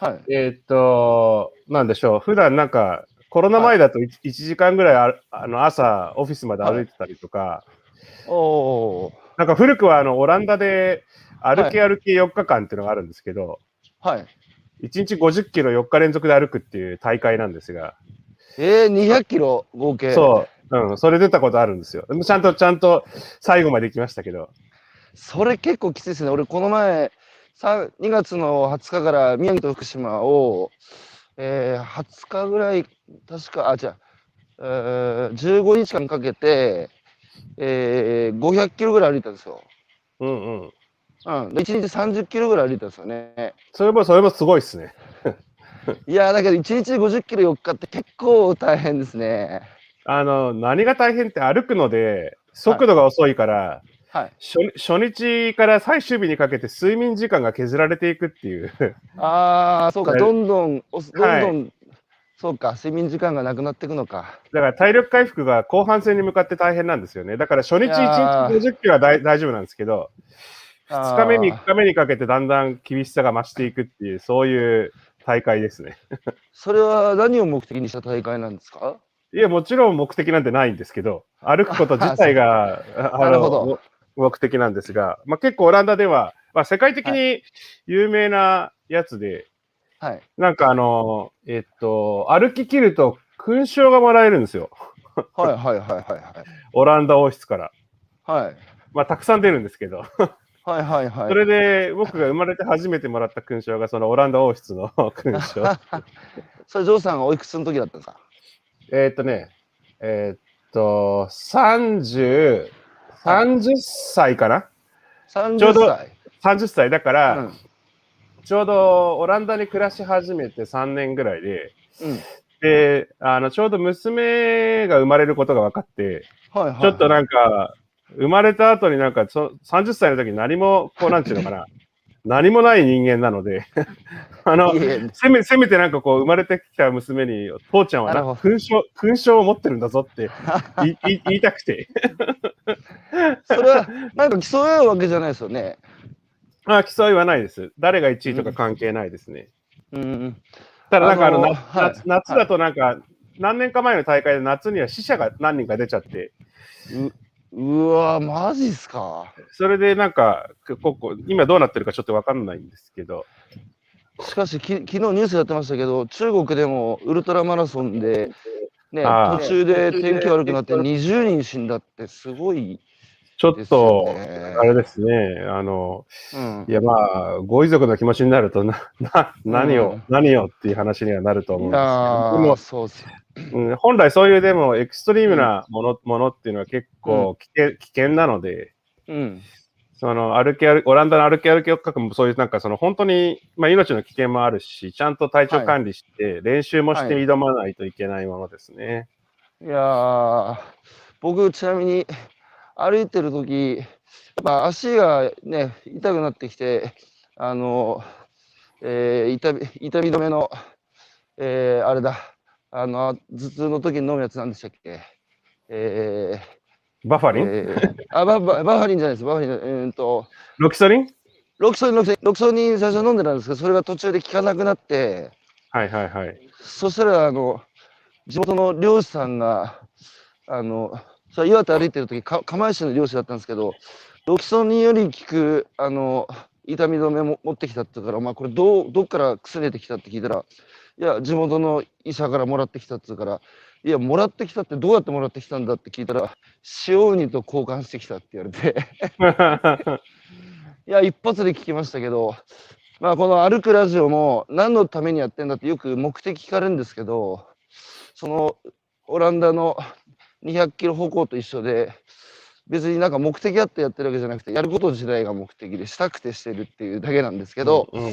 はい、えー、っと、なんでしょう、普段なんか、コロナ前だと 1,、はい、1時間ぐらいあの朝、オフィスまで歩いてたりとか、はい、おなんか古くはあのオランダで歩き歩き4日間っていうのがあるんですけど、はい、1日50キロ4日連続で歩くっていう大会なんですが。えー、200キロ合計。そう、うん、それ出たことあるんですよ。ちゃんと、ちゃんと最後まで行きましたけど。それ結構きついですね。俺、この前、2月の20日から宮城と福島を、えー、20日ぐらい、確か、あ、じゃあ、えー、15日間かけて、えー、500キロぐらい歩いたんですよ。うんうん。うん。1日30キロぐらい歩いたんですよね。それも、それもすごいっすね。いやだけど1日50キロ4日って結構大変ですね。あの、何が大変って歩くので、速度が遅いから、はい、初初日から最終日にかけて睡眠時間が削られていくっていう。ああ、そうか、どんどん、どんどん、はい、そうか、睡眠時間がなくなっていくのか。だから体力回復が後半戦に向かって大変なんですよね。だから初日1日50キロは大大丈夫なんですけど、2日目、3日目にかけてだんだん厳しさが増していくっていう、そういう大会ですね。それは何を目的にした大会なんですか？いや、もちろん目的なんてないんですけど、歩くこと自体が、なる目的なんですが、まあ、結構オランダでは、まあ、世界的に有名なやつで、はい、なんかあの、えっと、歩き切ると勲章がもらえるんですよ。はいはいはいはい、はい。オランダ王室から。はい。まあ、たくさん出るんですけど。はいはいはい。それで、僕が生まれて初めてもらった勲章が、そのオランダ王室の 勲章。それ、ジョーさんがおいくつの時だったんですか？えー、っとね、えー、っと、30、30歳かな？ちょうど30歳だから、うん、ちょうどオランダに暮らし始めて3年ぐらいで、うん、であのちょうど娘が生まれることが分かって、はいはいはい、ちょっとなんか生まれた後になんか30歳の時に何もこうなんていうのかな何もない人間なので あの、せめ、せめてなんかこう、生まれてきた娘に、父ちゃんはな勲章、勲章を持ってるんだぞって言 い言いたくて。それは、なんか競い合うわけじゃないですよね。あ競いはないです。誰が1位とか関係ないですね。うん。うん、ただ、なんかあの、はい、夏夏だとなんか、何年か前の大会で夏には死者が何人か出ちゃって、うわ、マジっすか。それでなんか、ここ今どうなってるかちょっとわかんないんですけど。しかしき、昨日ニュースやってましたけど、中国でもウルトラマラソンで、ね、途中で天気悪くなって20人死んだってすごいちょっと、あれですね、あの、うん、いやまあ、ご遺族の気持ちになるとな、な何を、うん、何をっていう話にはなると思うんですけど、でもそううん、本来そういうでもエクストリームなものうん、ものっていうのは結構危険,、危険なので、うん、その歩き歩オランダの歩き歩きを書くもそういうなんかその本当に、まあ、命の危険もあるし、ちゃんと体調管理して、練習もして挑まないといけないものですね。はい、いや僕ちなみに歩いてる時やっぱ足がね痛くなってきてあの、えー、痛み痛み止めの、えー、あれだあの頭痛の時に飲むやつなんでしたっけ？えー、バファリン、えー、あバババファリンじゃないです。バファリンえー、とロキソリン？ロキソリンロキソリンロキソリン最初飲んでたんですけどそれが途中で効かなくなって。はいはいはい。そしたらあの地元の漁師さんがあのそれ岩手歩いてる時か釜石の漁師だったんですけどロキソニンより効くあの痛み止めも持ってきたって言うから、まあ、これどうどっから薬出てきたって聞いたらいや地元の医者からもらってきたって言うからいやもらってきたってどうやってもらってきたんだって聞いたら塩ウニと交換してきたって言われて。いや一発で聞きましたけどまあこの歩くラジオも何のためにやってんだってよく目的聞かれるんですけどそのオランダの200キロ歩行と一緒で、別になんか目的あってやってるわけじゃなくて、やること自体が目的で、したくてしてるっていうだけなんですけど、うんうんう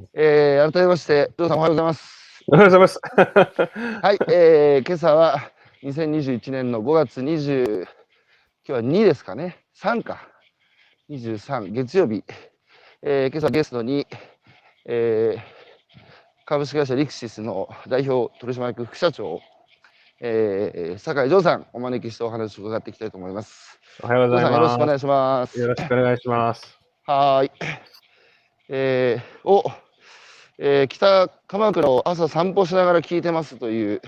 ん、えー、改めまして、ジョーさんおはようございます。おはようございます。はい、えー、今朝は2021年の5月20、今日は2ですかね、3か、23、月曜日、えー、今朝ゲストに、えー、株式会社リクシスの代表取締役副社長えー、酒井城さんお招きしてお話を伺っていきたいと思います。おはようございます。よろしくお願いします。よろしくお願いします。はい。えー、お、えー、北鎌倉を朝散歩しながら聞いてますという。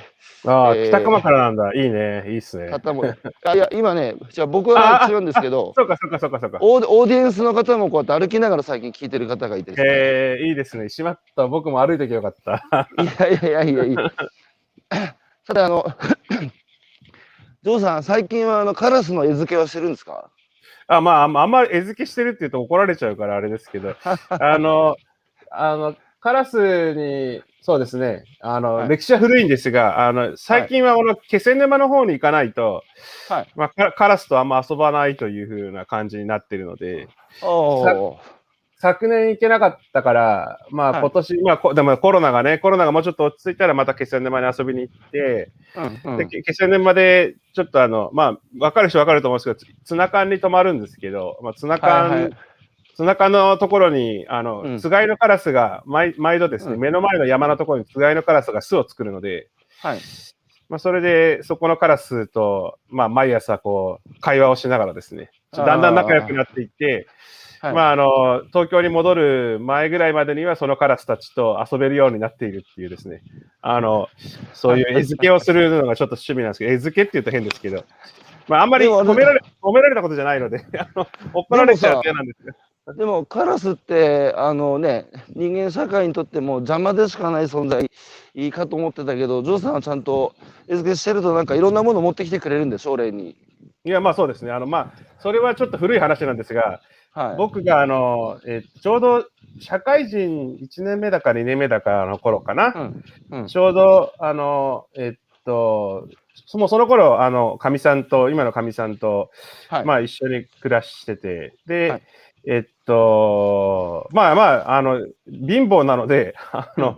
ああ、えー、北鎌倉なんだ。いいね。いいっすね。方も。あいや、今ね、じゃあ僕は違うんですけど、そうかそうかそうかそうかオー。オーディエンスの方もこうやって歩きながら最近聞いてる方がいて、ね。えー、いいですね。しまった。僕も歩いてきゃよかった。いやいやいやいや さて、あの、ジョーさん、最近はあのカラスの餌付けはしてるんですか？あまあ、あんまり餌付けしてるって言うと怒られちゃうからあれですけど、あの、あの、カラスに、そうですね、あの、はい、歴史は古いんですが、あの、最近はこの気仙沼の方に行かないと、はい、まあ、カラスとあんま遊ばないというふうな感じになってるので、昨年行けなかったから、まあ今年、はい、まあでもコロナがね、コロナがもうちょっと落ち着いたらまた気仙沼に遊びに行って、うんうん、で気仙沼でちょっとあの、まあ分かる人分かると思うんですけど、ツナ缶に泊まるんですけど、まあツナ缶、はいはい、ツナ缶のところに、あの、うん、つがいのカラスが毎毎度ですね、うん、目の前の山のところにつがいのカラスが巣を作るので、はい。まあそれでそこのカラスと、まあ毎朝こう会話をしながらですね、だんだん仲良くなっていって、はい、まあ、あの、東京に戻る前ぐらいまでには、そのカラスたちと遊べるようになっているっていうですね、あの、そういう餌付けをするのがちょっと趣味なんですけど、餌付けって言うと変ですけど、まあ、あんまり褒められ褒められたことじゃないので、あの怒られちゃう嫌なんですよ。でもカラスってあのね人間社会にとっても邪魔でしかない存在いいかと思ってたけどジョーさんはちゃんと餌付けしてるとなんかいろんなもの持ってきてくれるんでしょう例に。いやまあそうですねあのまあそれはちょっと古い話なんですがはい、僕があの、えちょうど社会人1年目だか2年目だかの頃かな、うん。うん、ちょうどあの、えっと、そもその頃あのかみさんと、今のかみさんと、はい、まあ、一緒に暮らしてて、で、はい、えっと、まあまあ、あの貧乏なので、あの、うん、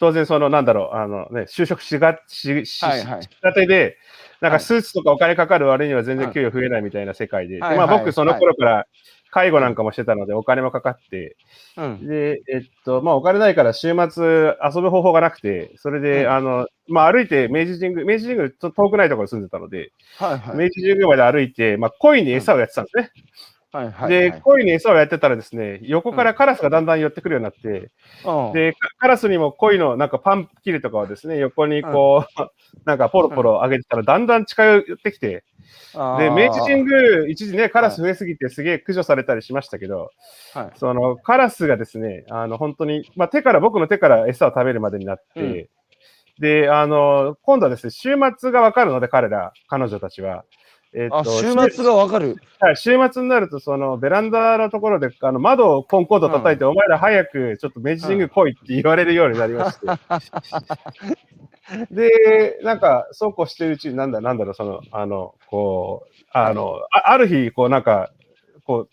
当然、その、なんだろう、あのね、就職しがしし、はいはい、したてで、なんかスーツとかお金かかる割には全然給与増えないみたいな世界で、まあ僕その頃から介護なんかもしてたのでお金もかかって、うん、で、えっと、まあお金ないから週末遊ぶ方法がなくて、それで、うん、あの、まあ歩いて明治神宮、明治神宮ちょっと遠くないところに住んでたので、はいはい、明治神宮まで歩いて、まあ恋に餌をやってたんですね。はいはい、で、恋に餌をやってたらですね、横からカラスがだんだん寄ってくるようになって、うん、で、カラスにも恋のなんかパン切りとかをですね、横にこう、うん、なんかポロポロ上げてたらだんだん近寄ってきて、で、明治神宮、一時ね、カラス増えすぎてすげえ駆除されたりしましたけど、はい、そのカラスがですね、あの、本当に、まあ手から、僕の手から餌を食べるまでになって、うん、で、あの、今度はですね、週末がわかるので、彼ら、彼女たちは。えー、と週末がわかる。はい、週末になると、そのベランダのところで、あの窓をコンコンと叩いて、うん、お前ら早くちょっと明治神宮来いって言われるようになりまして。で、なんか、そうこうしてるうちに、なんだ、なんだろう、その、あの、こう、あの、あある日、こう、なんか、こう、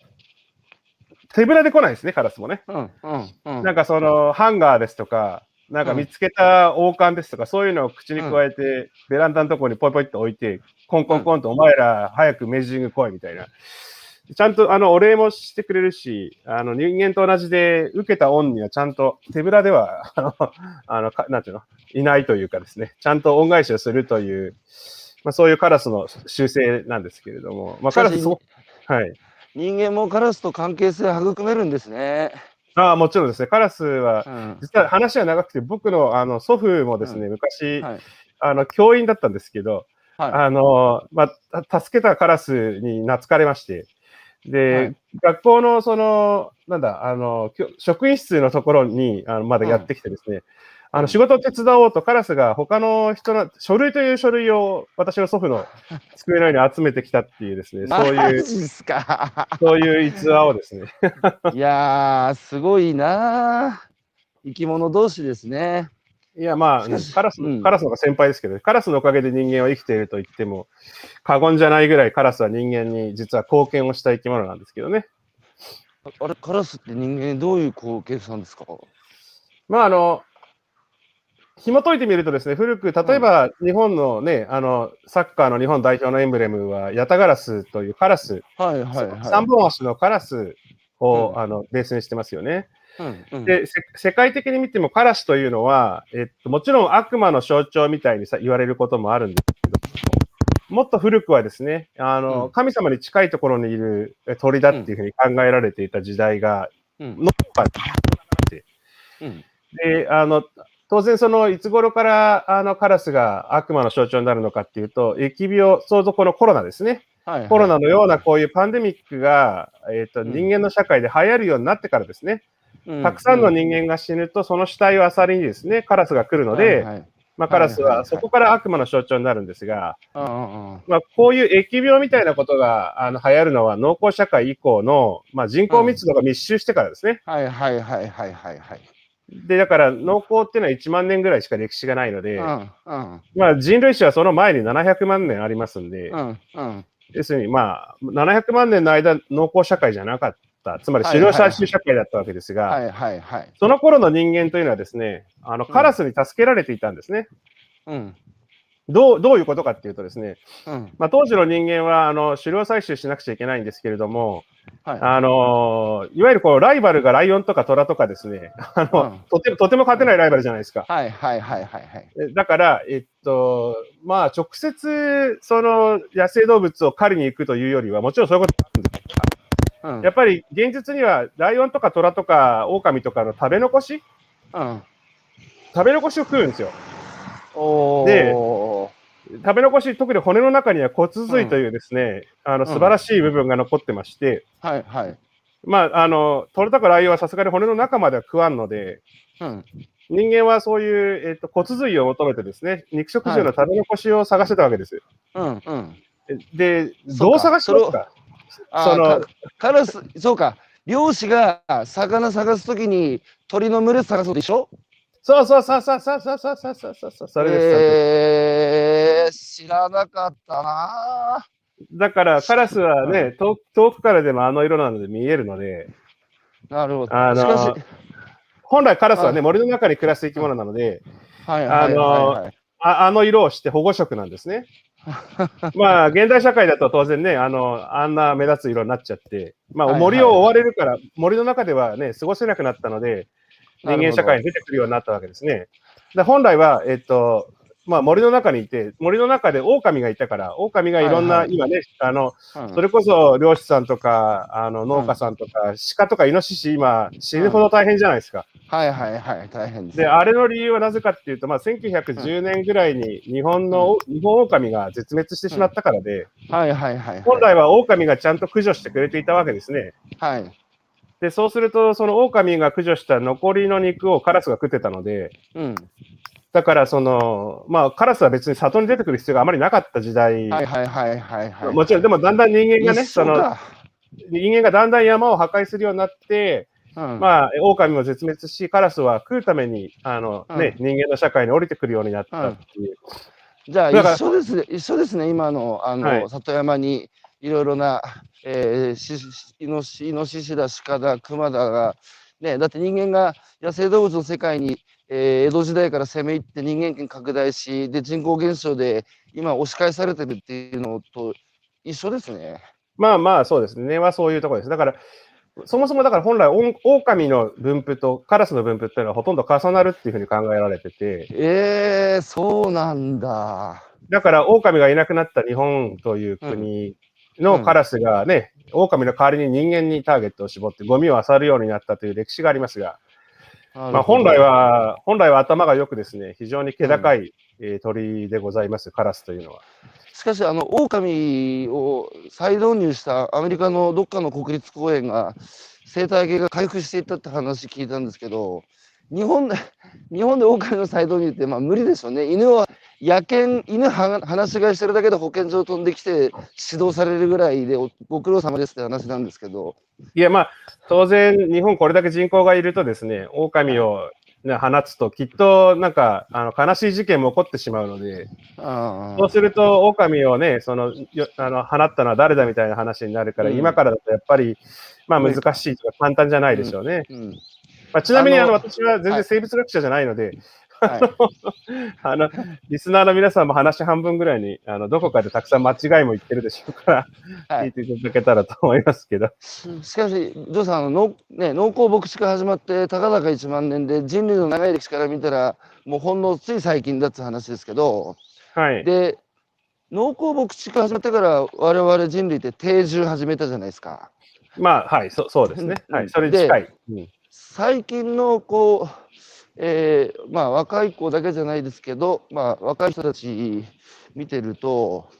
手ぶらで来ないですね、カラスもね。うんうんうん、なんかそのハンガーですとか、なんか見つけた王冠ですとか、そういうのを口に加えて、ベランダのところにポイポイって置いて、コンコンコンと、お前ら早く明治神宮来いみたいな。ちゃんとあのお礼もしてくれるし、あの人間と同じで、受けた恩にはちゃんと手ぶらでは、あの、あのなんていうの、いないというかですね、ちゃんと恩返しをするという、まあ、そういうカラスの習性なんですけれども、まあ、カラスはい。人間もカラスと関係性を育めるんですね。ああ、もちろんですね。カラスは、うん、実は話は長くて、僕のあの祖父もですね、うん、昔、はい、あの、教員だったんですけど、はい、あの、まあ、助けたカラスに懐かれまして、で、はい、学校のその、なんだ、あの、職員室のところにあのまだやってきてですね、あの仕事を手伝おうとカラスが他の人の書類という書類を私の祖父の机の上に集めてきたっていうですね、そういう、そういう逸話をですね。いやー、すごいな生き物同士ですね。いや、まあ、カラス、うん、カラスのが先輩ですけど、カラスのおかげで人間は生きていると言っても過言じゃないぐらいカラスは人間に実は貢献をした生き物なんですけどね。あれ、カラスって人間にどういう貢献したんですか？まあ、あの、紐解いてみるとですね、古く、例えば日本のね、あの、サッカーの日本代表のエンブレムは、ヤタガラスというカラス、はいはいはい、3本足のカラスを、うん、あのベースにしてますよね。うんうん、で世界的に見てもカラスというのは、えっと、もちろん悪魔の象徴みたいにさ言われることもあるんですけど、もっと古くはですね、あの、うん、神様に近いところにいる鳥だっていうふうに考えられていた時代が、うん、のって、うんで、あの、当然そのいつ頃からあのカラスが悪魔の象徴になるのかっていうと、疫病、想像このコロナですね。はいはい、コロナのようなこういうパンデミックが、えーと、人間の社会で流行るようになってからですね、うん、たくさんの人間が死ぬと、その死体をあさりにですね、カラスが来るので、はいはい。まあ、カラスはそこから悪魔の象徴になるんですが、まあ、こういう疫病みたいなことがあの流行るのは農耕社会以降の、まあ、人口密度が密集してからですね。はいはいはいはいはいはい。で、だから農耕っていうのは1万年ぐらいしか歴史がないので、うんうん、まあ、人類史はその前に700万年ありますんで、うんうん、要するにまあ、700万年の間農耕社会じゃなかった、つまり狩猟採集社会だったわけですが、はいはいはい、その頃の人間というのはですね、あのカラスに助けられていたんですね。うん、どうどういうことかっていうとですね、うん。まあ、当時の人間はあの狩猟採集しなくちゃいけないんですけれども、はい、あのいわゆるこうライバルがライオンとかトラとかですねあの、うん、とてとても勝てないライバルじゃないですか。はいはいはいはい、はい。だから、えっと、まあ、直接その野生動物を狩りに行くというよりは、もちろんそういうことなんですうん、やっぱり現実にはライオンとかトラとかオオカミとかの食べ残し、うん、食べ残しを食うんですよ。で、食べ残し、特に骨の中には骨髄というですね、うん、あの素晴らしい部分が残ってまして、うん、はいはい。まあ、あの、取れたかライオンはさすがに骨の中までは食わんので、うん、人間はそういう、えーと、骨髄を求めてですね、肉食獣の食べ残しを探してたわけです。はい、うんうん。で、どう探しますか？そのカラス、そうか、漁師が魚探すときに鳥の群れ探すでしょ？そうそうそうそうそうそうそうそうそうそうそれです。えー、知らなかったな。だからカラスはね、遠遠くからでもあの色なので見えるので、なるほど。あの本来カラスはね、森の中に暮らす生き物なので、はいあのああの色をして保護色なんですね。まあ、現代社会だと当然ね、あの、あんな目立つ色になっちゃって、まあ、森を追われるから、森の中ではね、過ごせなくなったので、人間社会に出てくるようになったわけですね。で本来は、えっと、まあ、森の中にいて、森の中で狼がいたから、狼がいろんな、はいはい、今ね、あの、うん、それこそ漁師さんとか、あの農家さんとか、うん、鹿とかイノシシ、今、死ぬほど大変じゃないですか。うん、はいはいはい、大変です、で、あれの理由はなぜかっていうと、まあ、1910年ぐらいに日本の、日本狼が絶滅してしまったからで、はいはいはい、本来は狼がちゃんと駆除してくれていたわけですね。はい。で、そうすると、その狼が駆除した残りの肉をカラスが食ってたので、うん、だから、その、まあ、カラスは別に里に出てくる必要があまりなかった時代。はいはいはいはい、はい、もちろん、でもだんだん人間がね、その、人間がだんだん山を破壊するようになって、うん、まあ、狼も絶滅し、カラスは食うために、あの、ね、人間の社会に降りてくるようになったっていう。じゃあ、一緒ですね、一緒ですね、今の、あの、はい、里山にいろいろな、えー、しイノシイノシシだ、鹿だ、熊だが、ね、だって人間が野生動物の世界に、えー、江戸時代から攻め入って人間権拡大し、で人口減少で今押し返されてるっていうのと一緒ですね。まあまあ、そうですね。はそういうところです。だから、そもそもだから本来、オオカミの分布とカラスの分布っていうのはほとんど重なるっていうふうに考えられてて。ええー、そうなんだ。だから、オオカミがいなくなった日本という国のカラスがね、うん、狼の代わりに人間にターゲットを絞ってゴミを漁るようになったという歴史がありますが、まあ、本来は、本来は頭がよくですね、非常に気高い、うん、えー、鳥でございます、カラスというのは。しかし、あの、狼を再導入したアメリカのどっかの国立公園が生態系が回復していったって話聞いたんですけど、日本で、日本で狼の再導入って、まあ無理でしょうね。犬は野犬、犬は話し飼いしてるだけで保健所飛んできて指導されるぐらいでご苦労様ですって話なんですけど。いや、まあ、当然、日本これだけ人口がいるとですね、狼を、ね、放つと、きっとなんかあの悲しい事件も起こってしまうので、そうすると、狼をね、そのよあの放ったのは誰だみたいな話になるから、うん、今からだとやっぱり、まあ、難しいとか、簡単じゃないでしょうね。うん。うん、まあ、ちなみにあの私は全然生物学者じゃないので、はい、あの、リスナーの皆さんも話半分ぐらいに、あの、どこかでたくさん間違いも言ってるでしょうから、聞いていただけたらと思いますけど。しかし、ジョーさん、あの、ね、農耕牧師が始まって、たかだか1万年で、人類の長い歴史から見たら、もうほんのつい最近だって話ですけど、はい。で、農耕牧師が始まってから、我々人類って定住始めたじゃないですか。まあ、はい、そそうですね。はい、それに近い。うん、最近の、こう、えー、まあ、若い子だけじゃないですけど、まあ、若い人たち見てると、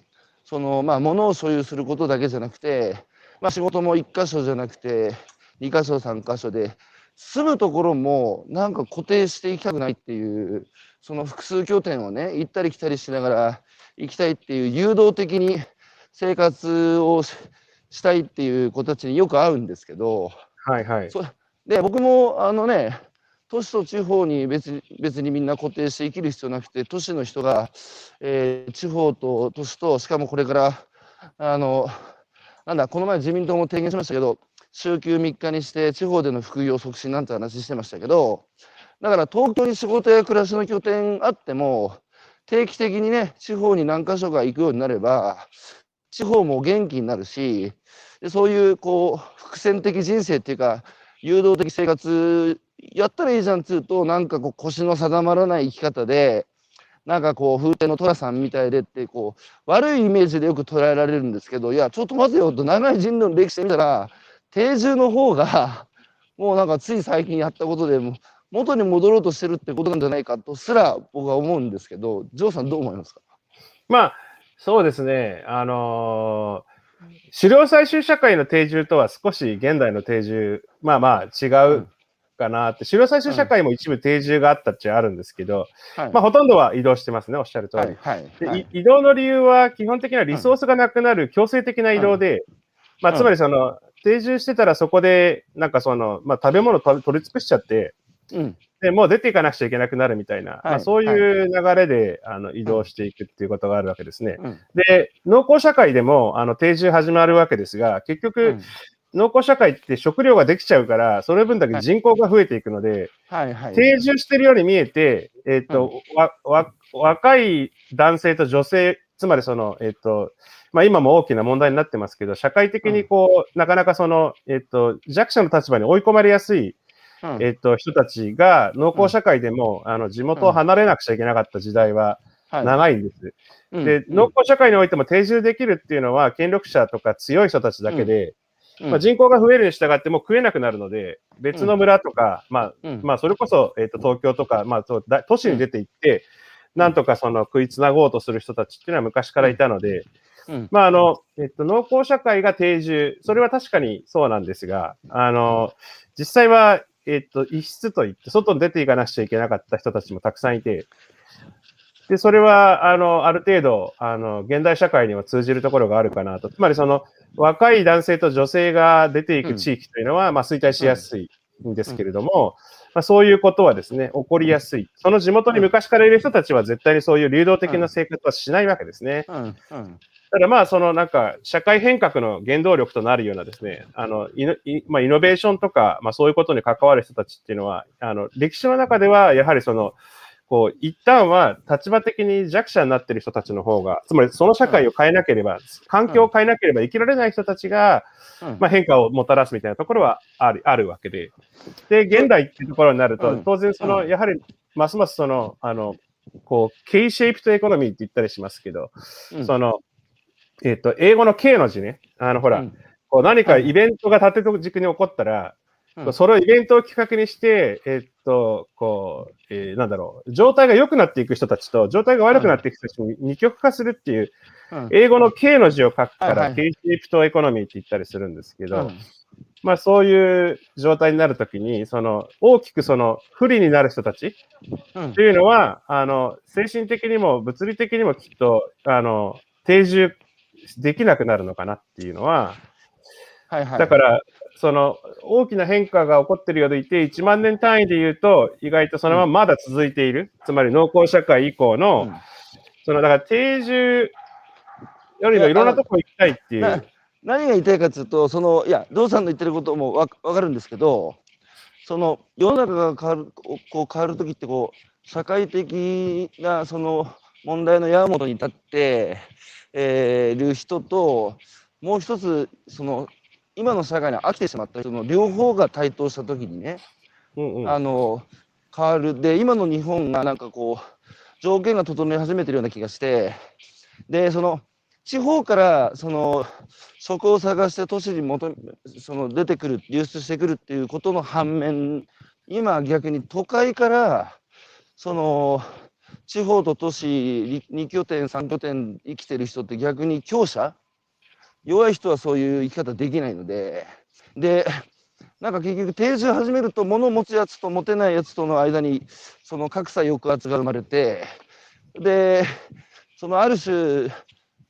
その、まあ、物を所有することだけじゃなくて、まあ、仕事も1箇所じゃなくて、2箇所、3箇所で、住むところもなんか固定していきたくないっていう、その複数拠点をね、行ったり来たりしながら行きたいっていう、誘導的に生活をしたいっていう子たちによく会うんですけど、はいはい。で、僕もあのね、都市と地方に別に別にみんな固定して生きる必要なくて、都市の人が、えー、地方と都市と、しかもこれから、あの、なんだ、この前自民党も提言しましたけど、週休3日にして地方での副業促進なんて話してましたけど、だから東京に仕事や暮らしの拠点あっても、定期的にね、地方に何か所か行くようになれば、地方も元気になるし、でそういうこう伏線的人生っていうか、誘導的生活やったらいいじゃんっつうと、なんかこう腰の定まらない生き方で、なんかこう風天の寅さんみたいでってこう悪いイメージでよく捉えられるんですけどいやちょっと待てよと長い人類の歴史で見たら定住の方が もうなんかつい最近やったことでも元に戻ろうとしてるってことなんじゃないかとすら僕は思うんですけどジョーさんどう思いますか？まあそうですね。あのー、狩猟採集社会の定住とは少し現代の定住まあまあ違うかなって、狩猟採集社会も一部定住があったっちゃあるんですけど、はい、まあ、ほとんどは移動してますね、おっしゃる通り、はい。はい、移動の理由は基本的にはリソースがなくなる強制的な移動で、まあ、つまりその、定住してたらそこで、なんかその、まあ、食べ物取り尽くしちゃって、うん、でもう出ていかなくちゃいけなくなるみたいな、まあ、そういう流れで、あの移動していくっていうことがあるわけですね。うん、で、農耕社会でもあの定住始まるわけですが、結局、農耕社会って食料ができちゃうから、その分だけ人口が増えていくので、はいはい、定住してるように見えて、えっ、ー、と、うん、わ、わ、若い男性と女性、つまりその、えっ、ー、と、まあ今も大きな問題になってますけど、社会的にこう、うん、なかなかその、えっ、ー、と、弱者の立場に追い込まれやすい、うん、えっ、と、人たちが農耕社会でも、あの、地元を離れなくちゃいけなかった時代は、長いんです。はい、で、農耕社会においても定住できるっていうのは、権力者とか強い人たちだけで、まあ、人口が増えるに従っても食えなくなるので、別の村とか、まあ、まあ、それこそ、えっ、と、東京とか、まあ、都市に出て行って、なんとかその食いつなごうとする人たちっていうのは昔からいたので、まあ、あの、えっと、農耕社会が定住、それは確かにそうなんですが、あの、実際は、えっと、一室といって、外に出ていかなくちゃいけなかった人たちもたくさんいて、で、それは、あの、ある程度、あの、現代社会には通じるところがあるかなと。つまり、その、若い男性と女性が出ていく地域というのは、うん、まあ、衰退しやすいんですけれども、うん、まあ、そういうことはですね、起こりやすい。その地元に昔からいる人たちは絶対にそういう流動的な生活はしないわけですね。うんただまあ、そのなんか、社会変革の原動力となるようなですね、あの、イノまあ、イノベーションとか、まあそういうことに関わる人たちっていうのは、あの、歴史の中では、やはりその、こう、一旦は立場的に弱者になってる人たちの方が、つまりその社会を変えなければ、環境を変えなければ生きられない人たちが、まあ、変化をもたらすみたいなところはあるあるわけで。で、現代っていうところになると、当然その、やはり、ますますその、あの、こう、K シェイプとエコノミーって言ったりしますけど、その、えっ、と、英語の K の字ね、あの、ほら、こう何かイベントが縦軸に起こったら、うん、それをイベントを企画にして、えっと、こう、えー、なんだろう、状態が良くなっていく人たちと、状態が悪くなっていく人たちに二極化するっていう、うん、英語の K の字を書くから、K シェイプトエコノミーって言ったりするんですけど、うん、まあそういう状態になるときに、その、大きくその、不利になる人たちっていうのは、あの、精神的にも物理的にもきっと、あの、定住できなくなるのかなっていうのは、はいはい、だから、その大きな変化が起こっているようでいて、1万年単位で言うと、意外とそのまままだ続いている、つまり農耕社会以降の、うん、そのだから定住よりもいろんなとこ行きたいっていう。何が言いたいかというと、そのいや、道さんの言ってることもわかるんですけど、その世の中が変わるこう変わるときってこう、社会的なその問題の矢本に立って、えー、る人と、もう一つ、その今の社会に飽きてしまった人の両方が台頭した時にね、うんうん、あの変わる。で今の日本がなんかこう条件が整い始めてるような気がしてでその地方からその職を探して都市に求その出てくる流出してくるっていうことの反面今逆に都会から、その、地方と都市2拠点、3拠点生きてる人って逆に強者弱い人はそういう生き方できないので、で、なんか結局定住始めると物を持つやつと持てないやつとの間にその格差抑圧が生まれて、で、そのある種、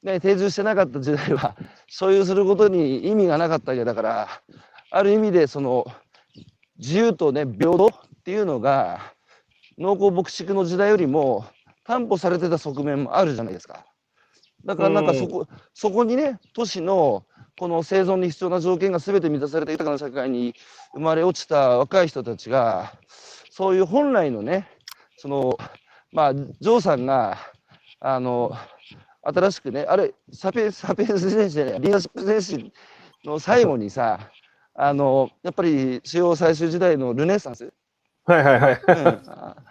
ね、定住してなかった時代は所有することに意味がなかったわけだから、ある意味でその自由とね、平等っていうのが農耕牧畜の時代よりも担保されてた側面もあるじゃないですか。だからなんかそこ、うん、そこにね、都市のこの生存に必要な条件が全て満たされた豊かな社会に生まれ落ちた若い人たちが、そういう本来のね、その、まあ、ジョーさんが、あの、新しくね、あれ、サペサペンス選手じゃない、リーダーシップ選手の最後にさ、あの、やっぱり主要最終時代のルネサンス。はいはいはい。うん、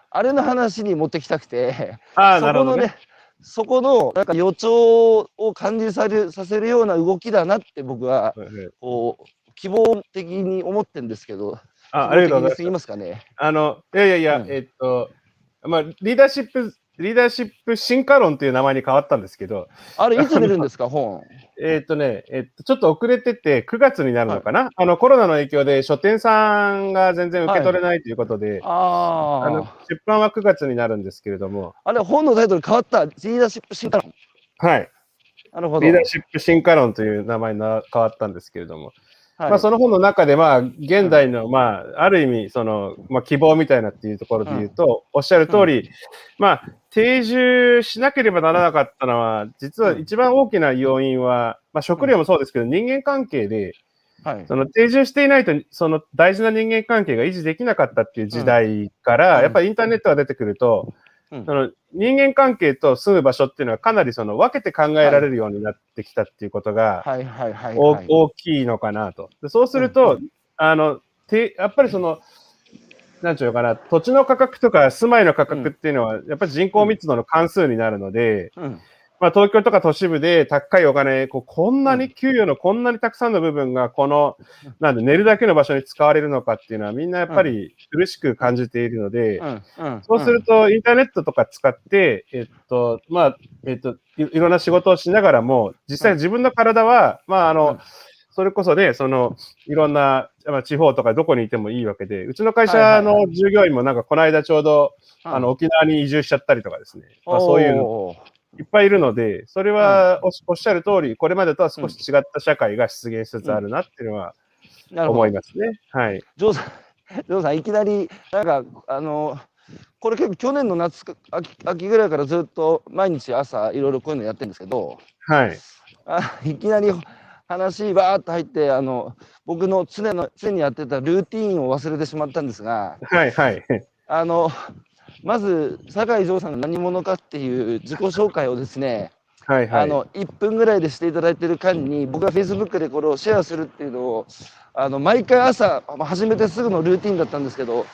あれの話に持ってきたくて、あそこのね、ねそこのなんか予兆を感じされさせるような動きだなって僕は、こう、希望的に思ってるんですけど、あありがとうございます。かね。あの、いやいやいや、うん、えっと、まあ、リーダーシップリーダーシップ進化論という名前に変わったんですけど。あれ、いつ出るんですか、本。えっとね、えっと、ちょっと遅れてて、9月になるのかな、はい、あの、コロナの影響で書店さんが全然受け取れないということで、はい、ああの出版は9月になるんですけれども。あれ、本のタイトル変わった、リーダーシップ進化論。はい。なるほど。リーダーシップ進化論という名前に変わったんですけれども。はい、まあ、その本の中で、まあ、現代の、まあ、ある意味、その、まあ、希望みたいなっていうところで言うと、おっしゃる通り、まあ、定住しなければならなかったのは、実は一番大きな要因は、まあ、食料もそうですけど、人間関係で、はい、その定住していないと、その大事な人間関係が維持できなかったっていう時代から、やっぱりインターネットが出てくると、うん、その人間関係と住む場所っていうのはかなりその分けて考えられるようになってきたっていうことが大きいのかなと。でそうすると、うん、あのてやっぱりその、なんていうのかな、土地の価格とか住まいの価格っていうのは、やっぱり人口密度の関数になるので、うんまあ、東京とか都市部で高いお金、こうこんなに給与のこんなにたくさんの部分が、この、なんで寝るだけの場所に使われるのかっていうのは、みんなやっぱり苦しく感じているので、そうすると、インターネットとか使って、えっと、まあ、えっとい、いろんな仕事をしながらも、実際自分の体は、まあ、あの、それこそね、その、いろんな、まあ、地方とかどこにいてもいいわけで、うちの会社の従業員もなんかこの間ちょうど、あの、沖縄に移住しちゃったりとかですね、まあ、そういうの。いっぱいいるので、それはおっしゃる通り、これまでとは少し違った社会が出現しつつあるなっていうのは思いますね。はい。ジョーさん、ジョーさん、いきなり、なんか、あの、これ結構去年の夏秋、秋ぐらいからずっと毎日朝いろいろこういうのやってるんですけど、はい。あいきなり話バーっと入って、あの、僕の常の、常にやってたルーティンを忘れてしまったんですが、はいはい。あの、まず、酒井城さんが何者かっていう自己紹介をですね、はいはい、あの1分ぐらいでしていただいてる間に僕が Facebook でこれをシェアするっていうのをあの毎回朝始めてすぐのルーティンだったんですけど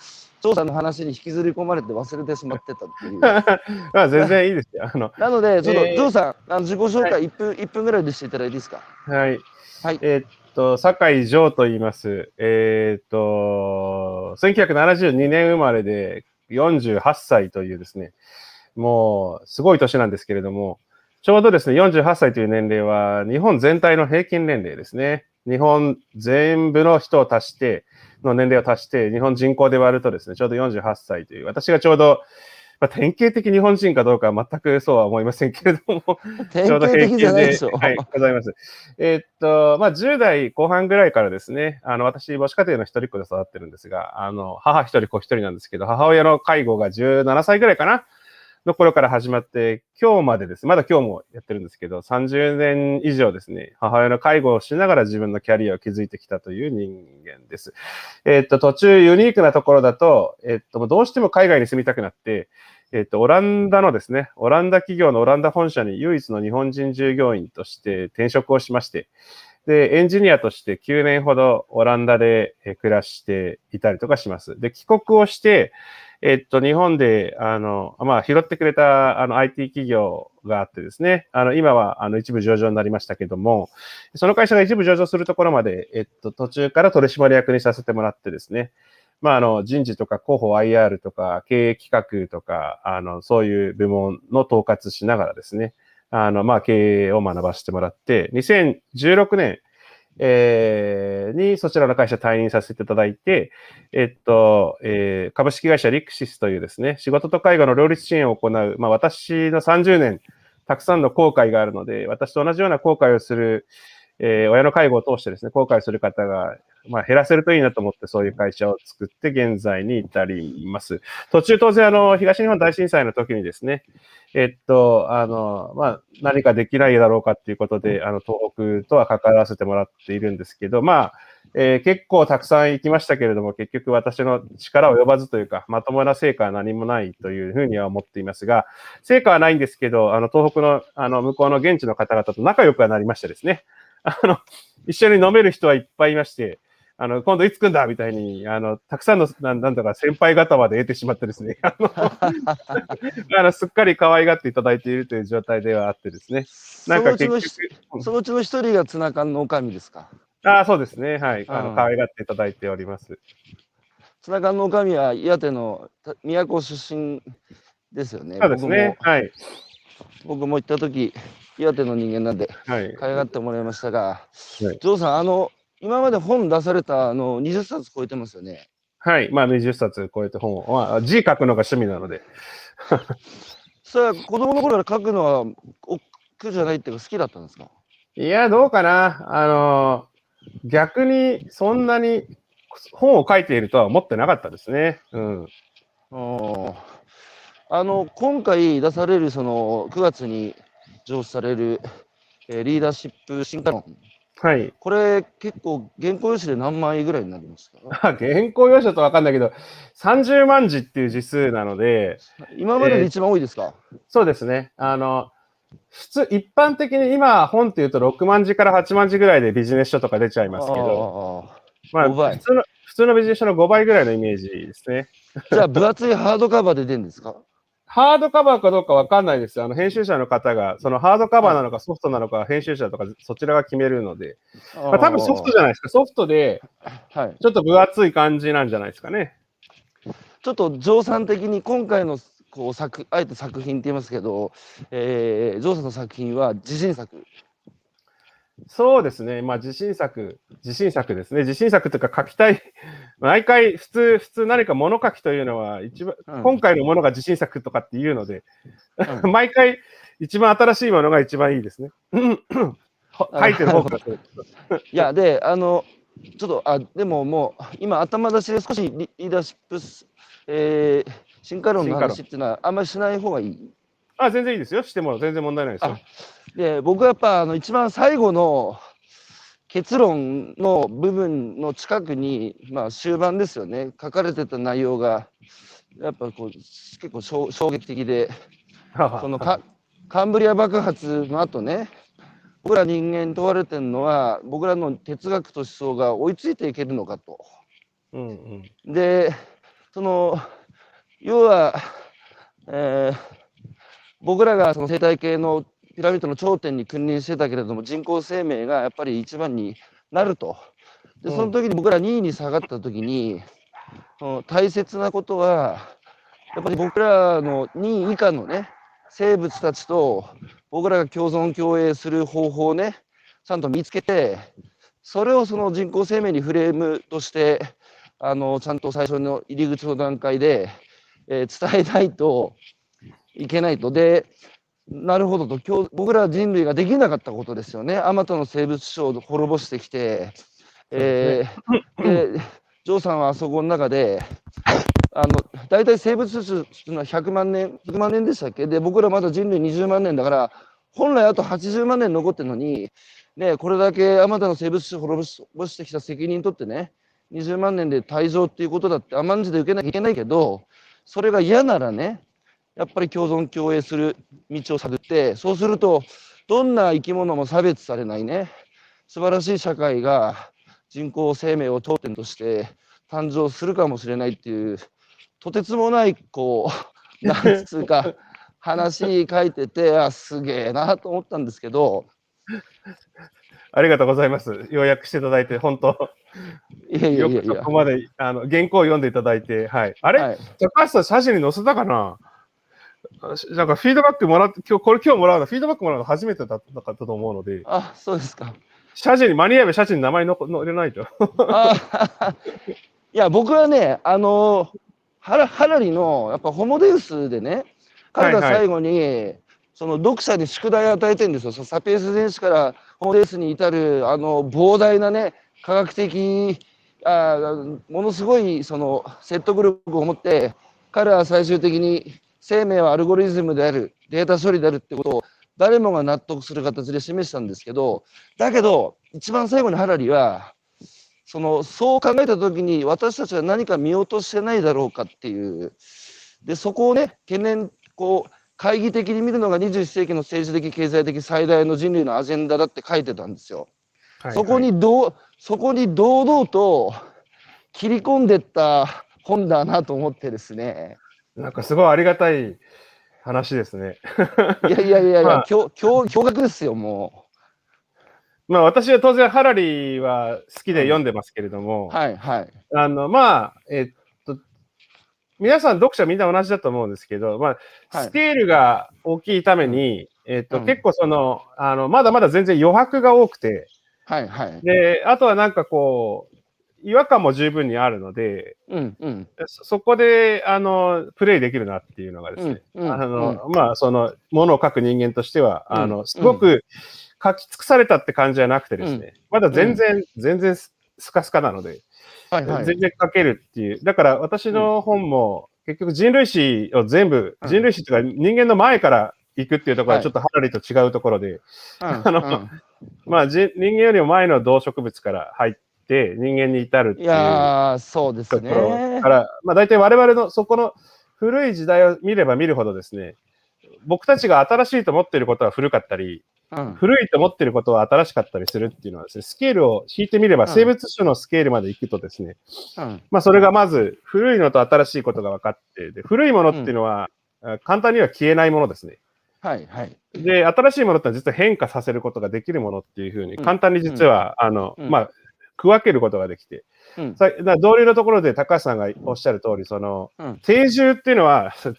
張さんの話に引きずり込まれて忘れてしまってたっていう。まあ全然いいですよ。あのなので、ちょっと、えー、ジョーさん、あの自己紹介1分、はい、1分ぐらいでしていただいていいですか？はい。はい、えー、っと、酒井ジョーと言います。えー、っと、1972年生まれで、48歳というですね、もうすごい年なんですけれども、ちょうどですね、48歳という年齢は日本全体の平均年齢ですね。日本全部の人を足して、の年齢を足して、日本人口で割るとですね、ちょうど48歳という、私がちょうどまあ、典型的日本人かどうかは全くそうは思いませんけれども、ちょうど平均で、はい、ございます。えー、っと、まあ、10代後半ぐらいからですね、あの、私、母子家庭の一人っ子で育ってるんですが、あの、母一人子一人なんですけど、母親の介護が17歳ぐらいかな、の頃から始まって、今日までです。まだ今日もやってるんですけど、30年以上ですね、母親の介護をしながら自分のキャリアを築いてきたという人間です。えっと、途中ユニークなところだと、えっと、どうしても海外に住みたくなって、えっと、オランダのですね、オランダ企業のオランダ本社に唯一の日本人従業員として転職をしまして、で、エンジニアとして9年ほどオランダで暮らしていたりとかします。で、帰国をして、えっと、日本で、あの、まあ、拾ってくれた、あの、IT 企業があってですね、あの、今は、あの、一部上場になりましたけども、その会社が一部上場するところまで、えっと、途中から取締役にさせてもらってですね、まあ、あの、人事とか広報 IR とか経営企画とか、あの、そういう部門の統括しながらですね、あの、まあ、経営を学ばせてもらって、2016年、えー、にそちらの会社退任させていただいて、えっと、えー、株式会社リクシスというですね、仕事と介護の両立支援を行う、まあ、私の30年、たくさんの後悔があるので、私と同じような後悔をする、えー、親の介護を通してですね、後悔する方が、まあ、減らせるといいなと思って、そういう会社を作って現在に至ります。途中当然、あの、東日本大震災の時にですね、えっと、あの、まあ、何かできないだろうかっていうことで、あの、東北とは関わらせてもらっているんですけど、まあ、えー、結構たくさん行きましたけれども、結局私の力及ばずというか、まともな成果は何もないというふうには思っていますが、成果はないんですけど、あの、東北の、あの、向こうの現地の方々と仲良くはなりましてですね、あの、一緒に飲める人はいっぱいいまして、あの、今度いつ来んだ？みたいに、あの、たくさんの、なんなんとか先輩方まで得てしまってですね、あの、あのすっかり可愛がっていただいているという状態ではあってですね。なんか結局。そのうちの一人がツナ缶のおかみですか？ああ、そうですね。はい。あの、可愛がっていただいております。ツナ缶のおかみは岩手の都出身ですよね。そうですね。はい。僕も行った時、岩手の人間なんで、はい、可愛がってもらいましたが、はい、ジョーさん、あの、今まで本出されたあの20冊超えてますよね。はい、まあ20冊超えて本を、まあ、字書くのが趣味なので。さあ、子供の頃から書くのは億劫じゃないっていうか好きだったんですか？いや、どうかな。あの、逆にそんなに本を書いているとは思ってなかったですね。うん。あの、今回出されるその9月に上司される、えー、リーダーシップ進化論はい。これ、結構、原稿用紙で何枚ぐらいになりますか？原稿用紙と分かんないけど、30万字っていう字数なので。今までで一番多いですか、えー、そうですね。あの、普通、一般的に今、本っていうと6万字から8万字ぐらいでビジネス書とか出ちゃいますけど、あまあ、普通の、普通のビジネス書の5倍ぐらいのイメージですね。じゃあ、分厚いハードカバーで出るんですか？ハードカバーかどうかわかんないですよ。あの編集者の方が、そのハードカバーなのかソフトなのか、編集者とかそちらが決めるので、まあ、多分ソフトじゃないですか。ソフトで、ちょっと分厚い感じなんじゃないですかね。ちょっと乗算的に今回のこう作、あえて作品って言いますけど、えー、ジョーさんの作品は自信作そうですね。まあ、自信作、自信作ですね。自信作というか書きたい。毎回、普通、普通何か物書きというのは、一番、うん、今回のものが自信作とかっていうので、うん、毎回、一番新しいものが一番いいですね。書いてる方が。いや、で、あの、ちょっと、あ、でももう、今、頭出しで少しリーダーシップ、えー、進化論の話っていうのは、あんまりしない方がいいあ、全然いいですよ。しても全然問題ないですよ。で、僕はやっぱ、あの、一番最後の結論の部分の近くに、まあ、終盤ですよね。書かれてた内容が、やっぱこう、結構衝撃的で、そのか、カンブリア爆発の後ね、僕ら人間問われてるのは、僕らの哲学と思想が追いついていけるのかと。うんうん、で、その、要は、えー、僕らがその生態系のピラミッドの頂点に君臨してたけれども人工生命がやっぱり一番になると。でその時に僕ら2位に下がった時に、うん、大切なことはやっぱり僕らの2位以下のね生物たちと僕らが共存共栄する方法をねちゃんと見つけてそれをその人工生命にフレームとしてあのちゃんと最初の入り口の段階で、えー、伝えないといけないと。で、なるほどと、今日僕ら人類ができなかったことですよね。あまたの生物種を滅ぼしてきて、えー、で、ジョーさんはあそこの中で、あの大体生物種というのは100万年、100万年でしたっけ？で、僕らまだ人類20万年だから、本来あと80万年残ってるのに、ね、これだけあまたの生物種を滅ぼしてきた責任取ってね、20万年で退場っていうことだって甘んじて受けなきゃいけないけど、それが嫌ならね、やっぱり共存共栄する道を探ってそうするとどんな生き物も差別されないね素晴らしい社会が人工生命を頂点として誕生するかもしれないっていうとてつもないこう なんつうか話書いててあすげえなと思ったんですけどありがとうございます。要約していただいて、本当。いやいやいやいや。ここまであの原稿を読んでいただいて、はい。あれ、はい、高橋さん、写真に載せたかな？なんかフィードバックもらって、今日、これ今日もらうの、フィードバックもらうの初めてだったかと思うので。あ、そうですか。写真に、間に合えば写真に名前の載れないと。いや、僕はね、あのハラ、ハラリの、やっぱホモデウスでね、彼が最後に、はいはい、その読者に宿題を与えてるんですよ。そのサピエンス全史からホモデウスに至る、あの、膨大なね、科学的、あものすごい、その、説得力を持って、彼は最終的に生命はアルゴリズムである、データ処理であるってことを誰もが納得する形で示したんですけど、だけど、一番最後にハラリは、その、そう考えたときに私たちは何か見落としてないだろうかっていう、で、そこをね、懸念、こう、懐疑的に見るのが21世紀の政治的、経済的最大の人類のアジェンダだって書いてたんですよ。はいはい、そこにどう、そこに堂々と切り込んでった本だなと思ってですね。なんかすごいありがたい話ですね。いやいやいやいや、まあ、驚愕ですよ、もう。まあ私は当然ハラリーは好きで読んでますけれども、はいはい。あの、まあ、えっと、皆さん読者みんな同じだと思うんですけど、まあ、スケールが大きいために、えっと、結構その、あの、まだまだ全然余白が多くて、はいはい。で、あとはなんかこう、違和感も十分にあるので、うんうん、そこで、あの、プレイできるなっていうのがですね、うんうん、あの、うん、まあ、その、ものを書く人間としては、あの、すごく書き尽くされたって感じじゃなくてですね、まだ全然、全然スカスカなので、はいはい、全然書けるっていう。だから私の本も、結局人類史を全部、人類史というか人間の前から行くっていうところはちょっとハラリと違うところで、はい、あの、まあ人間よりも前の動植物から入って、って人間に至るっていういやそうですね。から、まあ、大体我々のそこの古い時代を見れば見るほどですね、僕たちが新しいと思っていることは古かったり、うん、古いと思っていることは新しかったりするっていうのはですね、スケールを引いてみれば、生物種のスケールまで行くとですね、うん、まあそれがまず古いのと新しいことが分かって、で古いものっていうのは、うん、簡単には消えないものですね。はいはい。で、新しいものって実は変化させることができるものっていうふうに、簡単に実は、あの、まあ、区分けることができて、うん、さだ同僚のところで高橋さんがおっしゃる通り、その、うん、定住っていうのは、うん、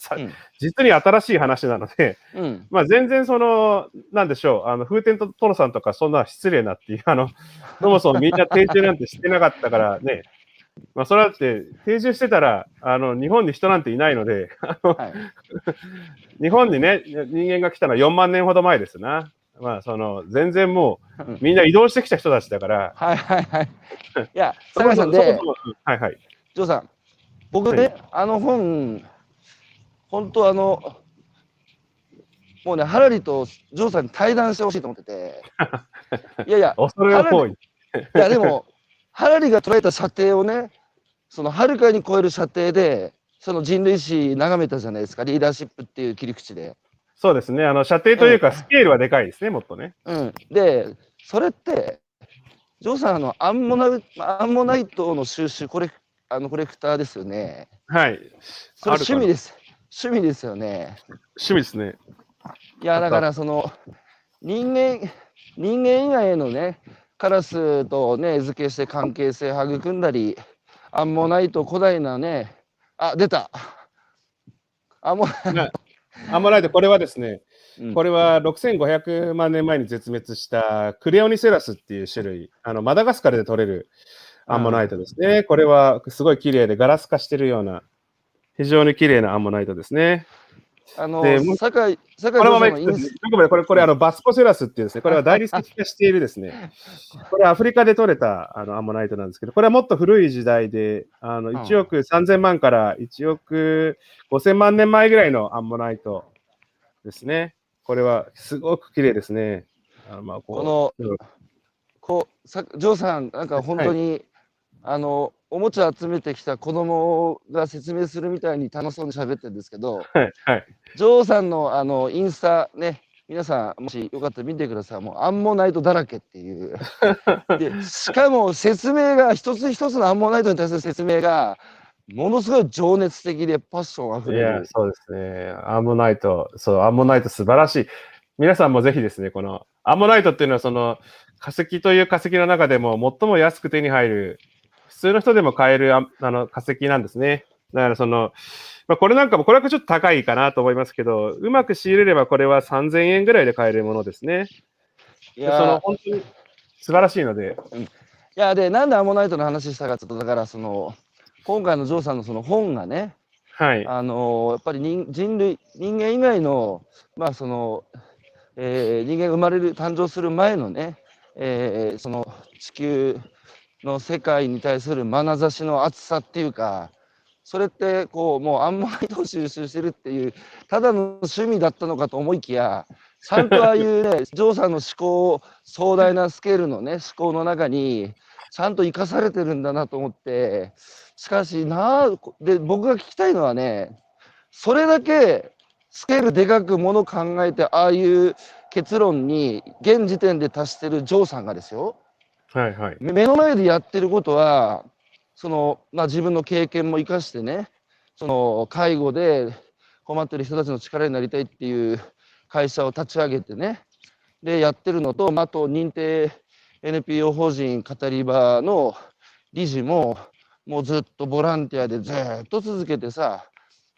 実に新しい話なので、うん、まあ全然その、なんでしょう、あの、風天とトロさんとかそんな失礼なっていう、あの、そもそもみんな定住なんてしてなかったからね、まあそれはだって定住してたら、あの、日本に人なんていないので、はい、日本にね、人間が来たのは4万年ほど前ですな。まあ、その、全然もう、みんな移動してきた人たちだから。はいはいはい。いや、坂井さんで、はいはい。ジョーさん、僕ね、はい、あの本、本当あの、もうね、ハラリとジョーさんに対談してほしいと思ってて、いやいや、恐れ多い。いや、でも、ハラリが捉えた射程をね、そのはるかに超える射程で、その人類史眺めたじゃないですか、リーダーシップっていう切り口で。そうですね。あの、射程というか、スケールはでかいですね、もっとね。うん。で、それって、ジョーさん、あの、アンモナアンモナイトの収集、これ、あの、コレクターですよね。はい。それ趣味です。趣味ですよね。趣味ですね。いや、だから、その、人間、人間以外のね、カラスとね、餌付けして関係性育んだり、アンモナイト古代なね、あ、出た。アンモナイト。アンモナイト、これはですね、うん、これは6500万年前に絶滅したクレオニセラスっていう種類、あのマダガスカルで取れるアンモナイトですね。これはすごい綺麗でガラス化してるような、非常に綺麗なアンモナイトですね。あの、酒井、酒井これこれ、これ、あの、バスコセラスっていうですね、これは大理石化しているですね、これはアフリカで取れたあのアンモナイトなんですけど、これはもっと古い時代で、あの、1億3000万から1億5000万年前ぐらいのアンモナイトですね。これはすごく綺麗ですね。あのまあこの、こう、さジョーさん、なんか本当に、はい、あの、おもちゃ集めてきた子供が説明するみたいに楽しそうに喋ってるんですけど、はいはい、ジョーさんのあのインスタね、皆さんもしよかったら見てください。もうアンモナイトだらけっていう。でしかも説明が一つ一つのアンモナイトに対する説明がものすごい情熱的でパッションあふれる。いや、そうですね。アンモナイト、そう、アンモナイト素晴らしい。皆さんもぜひですね、このアンモナイトっていうのはその化石という化石の中でも最も安く手に入る、普通の人でも買えるああの化石なんですね。だからその、まあ、これなんかも、これはちょっと高いかなと思いますけど、うまく仕入れればこれは3000円ぐらいで買えるものですね。いやその本当に素晴らしいので。いや、で、なんでアンモナイトの話したかちょっと、だからその、今回のジョーさんのその本がね、はい、あのやっぱり人人類人間以外の,、まあそのえー、人間が生まれる誕生する前のね、えー、その地球の世界に対する眼差しの厚さっていうかそれってこうもうアンモナイトを収集してるっていうただの趣味だったのかと思いきやちゃんとああいうねジョーさんの思考壮大なスケールのね思考の中にちゃんと生かされてるんだなと思ってしかしなで僕が聞きたいのはねそれだけスケールでかくもの考えてああいう結論に現時点で達してるジョーさんがですよ、はいはい、目の前でやってることはその、まあ、自分の経験も生かしてねその介護で困ってる人たちの力になりたいっていう会社を立ち上げてねでやってるのと、まあ、あと認定 NPO 法人語り場の理事ももうずっとボランティアでずっと続けてさ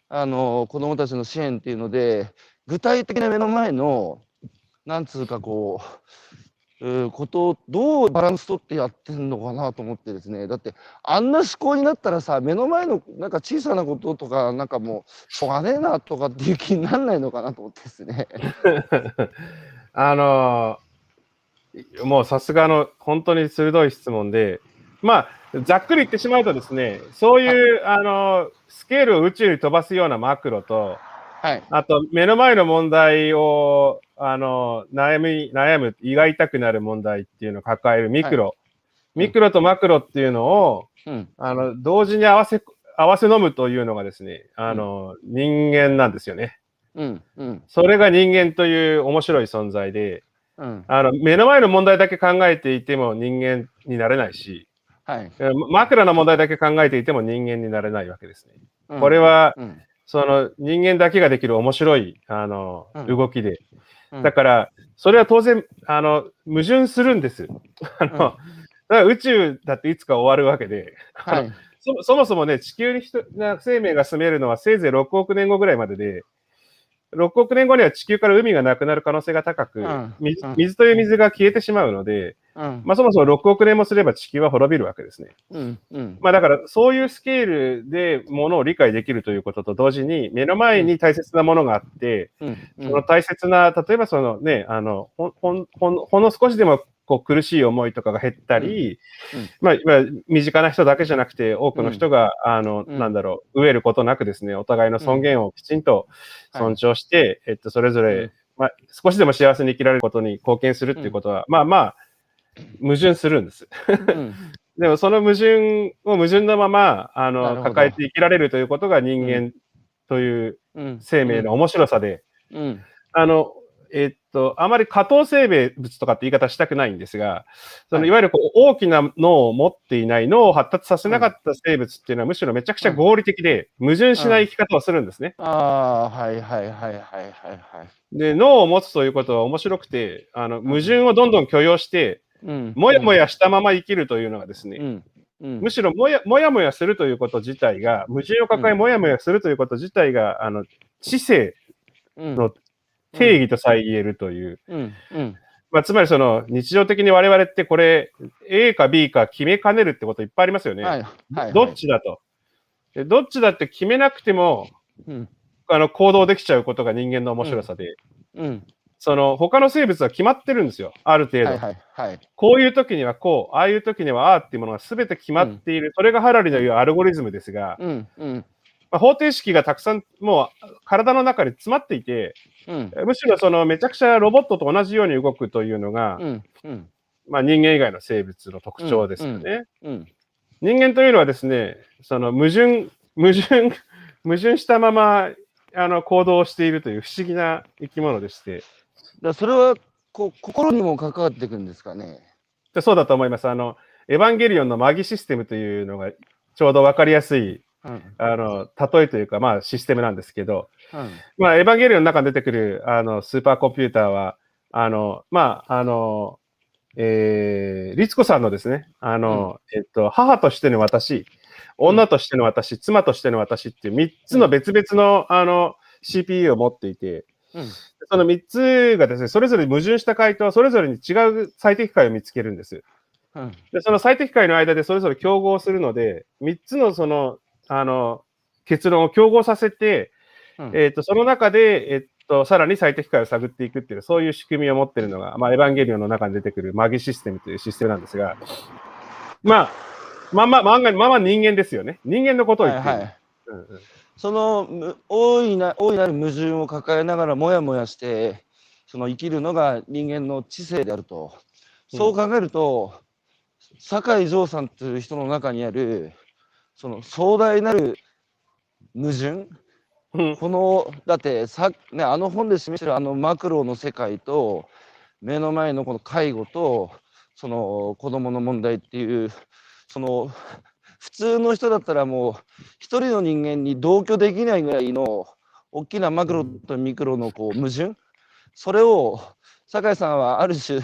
あの子どもたちの支援っていうので具体的な目の前のなんつうかこう、ことをどうバランス取ってやってんのかなと思ってですね。だってあんな思考になったらさ目の前のなんか小さなこととかなんかもうしょうがねえなとかっていう気になんないのかなと思ってですね。あのー、もうさすがの本当に鋭い質問でまあざっくり言ってしまうとですねそういうあのー、スケールを宇宙に飛ばすようなマクロとはい、あと、目の前の問題を、あの、悩み、悩む、胃が痛くなる問題っていうのを抱えるミクロ。はい、ミクロとマクロっていうのを、うん、あの、同時に合わせ、合わせ飲むというのがですね、あの、うん、人間なんですよね。うん、うん。それが人間という面白い存在で、うん、あの、目の前の問題だけ考えていても人間になれないし、はい、マクロの問題だけ考えていても人間になれないわけですね。これは、うんその人間だけができる面白い、あの、うん、動きで。だから、それは当然、あの、矛盾するんです。あの、だから宇宙だっていつか終わるわけで、はい、そそもそもね、地球に人な生命が住めるのはせいぜい6億年後ぐらいまでで、6億年後には地球から海がなくなる可能性が高く、うん。水、水という水が消えてしまうので、うん、まあ、そもそも6億年もすれば地球は滅びるわけですね。うんうん、まあ、だから、そういうスケールでものを理解できるということと同時に、目の前に大切なものがあって、その大切な、例えばそのね、あのほほほほんの少しでもこう苦しい思いとかが減ったり、うんうん、まあ、身近な人だけじゃなくて、多くの人が、うん、あの、なんだろう、飢えることなくですね、お互いの尊厳をきちんと尊重して、はい、えっと、それぞれ、まあ、少しでも幸せに生きられることに貢献するっていうことは、まあまあ、矛盾するんです。でも、その矛盾を矛盾のまま、あの、抱えて生きられるということが人間という生命の面白さで、あの、えっと、あまり下等生命物とかって言い方したくないんですが、そのい。わゆるこう大きな脳を持っていない脳を発達させなかった生物っていうのはむしろめちゃくちゃ合理的で、矛盾しない生き方をするんですね。ああ、はいはいはいはいはいはい。で、脳を持つということは面白くて、あの矛盾をどんどん許容して、うん、もやもやしたまま生きるというのがですね、むしろもやもやもやするということ自体が、矛盾を抱えもやもやするということ自体が、あの知性の定義とさえ言えるという。まあ、つまりその日常的に我々ってこれ A か B か決めかねるってこといっぱいありますよね。はい。はい、どっちだと。で。どっちだって決めなくても、うん、あの行動できちゃうことが人間の面白さで、うん、うん、その他の生物は決まってるんですよ、ある程度。はいはいはい、こういう時にはこう、ああいう時にはああっていうものが全て決まっている、うん、それがハラリの言うアルゴリズムですが、うんうん。まあ、方程式がたくさんもう体の中に詰まっていて、うん、むしろそのめちゃくちゃロボットと同じように動くというのが、うんうん、まあ、人間以外の生物の特徴ですよね。人間というのはですね、その矛盾、矛盾、矛盾したままあの行動しているという不思議な生き物でして。だそれはこう心にも関わっていくんですかね？そうだと思います。あの、エヴァンゲリオンのマギシステムというのがちょうど分かりやすいうん、あの例えというか、まあ、システムなんですけど、うん、まあ、エヴァンゲリオンの中に出てくるあのスーパーコンピューターは、あのまあ、あのえー、律子さんのですね、あの、うん、えっと、母としての私、女としての私、うん、妻としての私っていう3つの別々の、あの、CPU を持っていて、うん、その3つがですね、それぞれ矛盾した回答はそれぞれに違う最適解を見つけるんです。うん、でその最適解の間でそれぞれ競合するので、3つのその、あの、結論を競合させて、うん、えっ、ー、と、その中で、えっ、と、さらに最適解を探っていくっていう、そういう仕組みを持っているのが、まあ、エヴァンゲリオンの中に出てくるマギシステムというシステムなんですが、まあ、まあまあ、まあまあ人間ですよね。人間のことを言ってる。はいはいうんうん、その大いな大いなる矛盾を抱えながらもやもやしてその生きるのが人間の知性であると、そう考えると、酒井城さんという人の中にあるその壮大なる矛盾、このだってさ、ね、あの本で示してるあのマクロの世界と目の前のこの介護とその子供の問題っていうその普通の人だったらもう一人の人間に同居できないぐらいの大きなマクロとミクロのこう矛盾？それを酒井さんはある種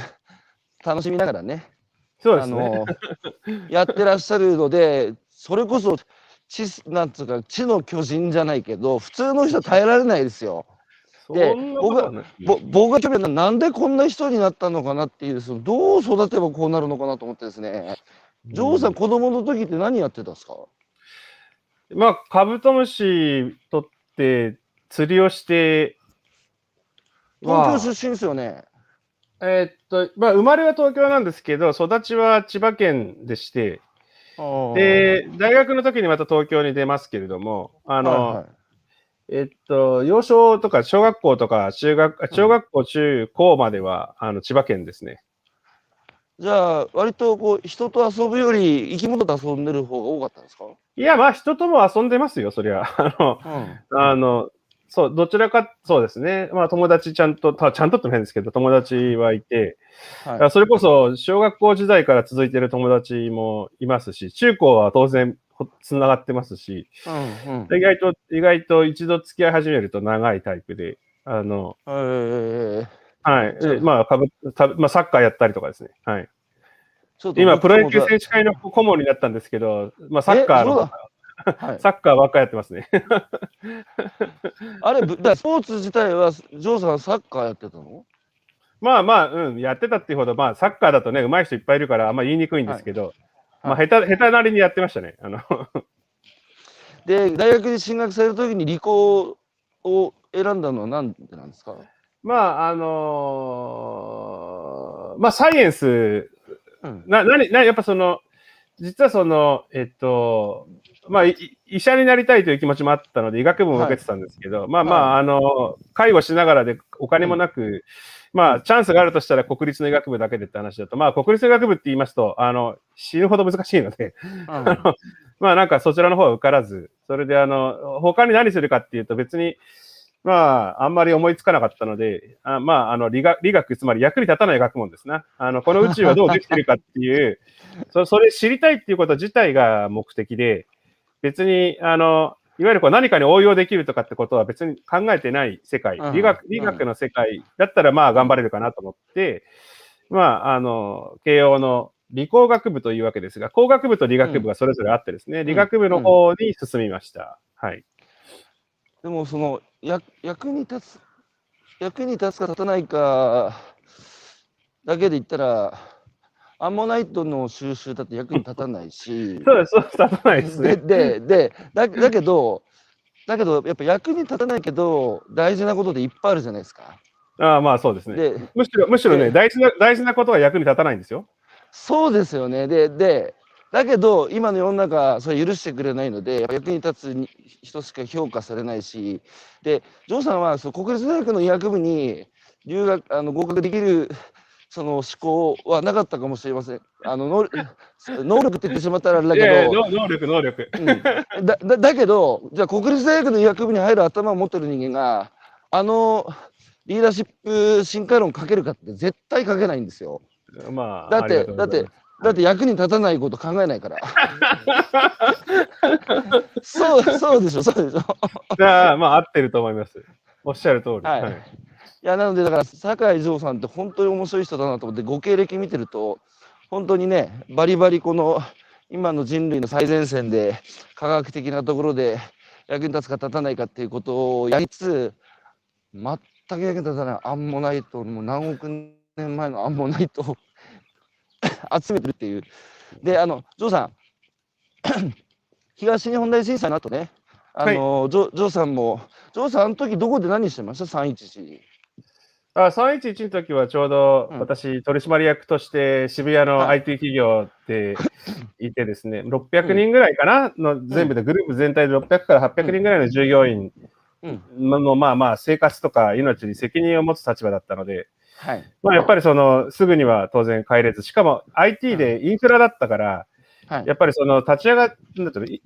楽しみながらねそうですね。あのやってらっしゃるのでそれこそ地なんつうか地の巨人じゃないけど普通の人は耐えられないですよ。で僕が僕が興味あるのはなんでこんな人になったのかなっていうそのどう育てばこうなるのかなと思ってですねジョーさん、子供の時って何やってたんですか？まあ、カブトムシ取って釣りをして、東京出身ですよね。えー、っと、まあ、生まれは東京なんですけど、育ちは千葉県でして、で、大学の時にまた東京に出ますけれども、あの、はいはい、えっと、幼少とか小学校とか中学、小学校、中高までは、あの、千葉県ですね。じゃあ、割とこう人と遊ぶより生き物と遊んでる方が多かったんですか？いや、まあ、人とも遊んでますよ、そりゃ。あの、うん、あの、そう、どちらか、そうですね。まあ、友達ちゃんと、ちゃんとって変ですけど、友達はいて、はい、それこそ、小学校時代から続いてる友達もいますし、中高は当然、つながってますし、うんうん、意外と、意外と一度付き合い始めると長いタイプで、あの、えー、はい。まあ、かぶ、たまあ、サッカーやったりとかですね。はい。今、プロ野球選手会の顧問になったんですけど、まあ、サッカーの、はい、サッカーばっかやってますね。あれ、だスポーツ自体は、ジョーさん、サッカーやってたの？まあまあ、うん、やってたっていうほど、まあ、サッカーだとね、上手い人いっぱいいるから、あんま言いにくいんですけど、はい、まあ、下手、下手なりにやってましたね。あので、大学に進学されるときに理工を選んだのはなんでなんですか？まあ、あのー、まあ、サイエンス、うん、な、なに、な、やっぱその、実はその、えっと、まあ、医者になりたいという気持ちもあったので、医学部も受けてたんですけど、はい、まあまあ、あの、介護しながらでお金もなく、うん、まあ、チャンスがあるとしたら国立の医学部だけでって話だと、まあ、国立の医学部って言いますと、あの、死ぬほど難しいので、うん、まあ、なんかそちらの方は受からず、それであの、他に何するかっていうと別に、まあ、あんまり思いつかなかったので、あまあ、あの理学、理学、つまり役に立たない学問ですな。あの、この宇宙はどうできてるかっていう そ、それ知りたいっていうこと自体が目的で、別に、あの、いわゆるこう何かに応用できるとかってことは別に考えてない世界、理学、理学の世界だったらまあ頑張れるかなと思って、まあ、あの、慶応の理工学部というわけですが、工学部と理学部がそれぞれあってですね、理学部の方に進みました。はい。でもそのや役に立つ役に立つか立たないかだけで言ったらアンモナイトの収集だって役に立たないし。そうですそうです立たないですね。ででだだけどだけどやっぱ役に立たないけど大事なことでいっぱいあるじゃないですか。ああまあそうですね。でむしろむしろね大事な大事なことは役に立たないんですよ。そうですよね。ででだけど今の世の中それ許してくれないので役に立つ人しか評価されないしでジョーさんはその国立大学の医学部に留学あの合格できるその思考はなかったかもしれません。あの能 能力って言ってしまったらあれだけど、能力、能力、うんだだ。だけど、じゃあ国立大学の医学部に入る頭を持ってる人間が、あのリーダーシップ進化論書けるかって絶対書けないんですよ。まあ、だって、だって、だって役に立たないこと考えないから。そう、そうでしょ、そうでしょ。じゃあ、まあ、合ってると思います。おっしゃる通り。はい。はい、いや、なので、だから、酒井城さんって本当に面白い人だなと思って、ご経歴見てると、本当にね、バリバリこの、今の人類の最前線で、科学的なところで役に立つか立たないかっていうことをやりつつ、全く役に立たないアンモナイト、もう何億年前のアンモナイトを 集めてるっていう。で、あの、ジョーさん、東日本大震災の後ね、あの、はい、ジョジョーさんも、ジョーさん、あの時どこで何してました ?311。あ311の時はちょうど私、取締役として渋谷の IT 企業でいてですね、600人ぐらいかな？の全部でグループ全体で600から800人ぐらいの従業員のまあまあ生活とか命に責任を持つ立場だったので、はい、まあやっぱりそのすぐには当然帰れず、しかも IT でインフラだったから、はい、やっぱりその立ち上がっ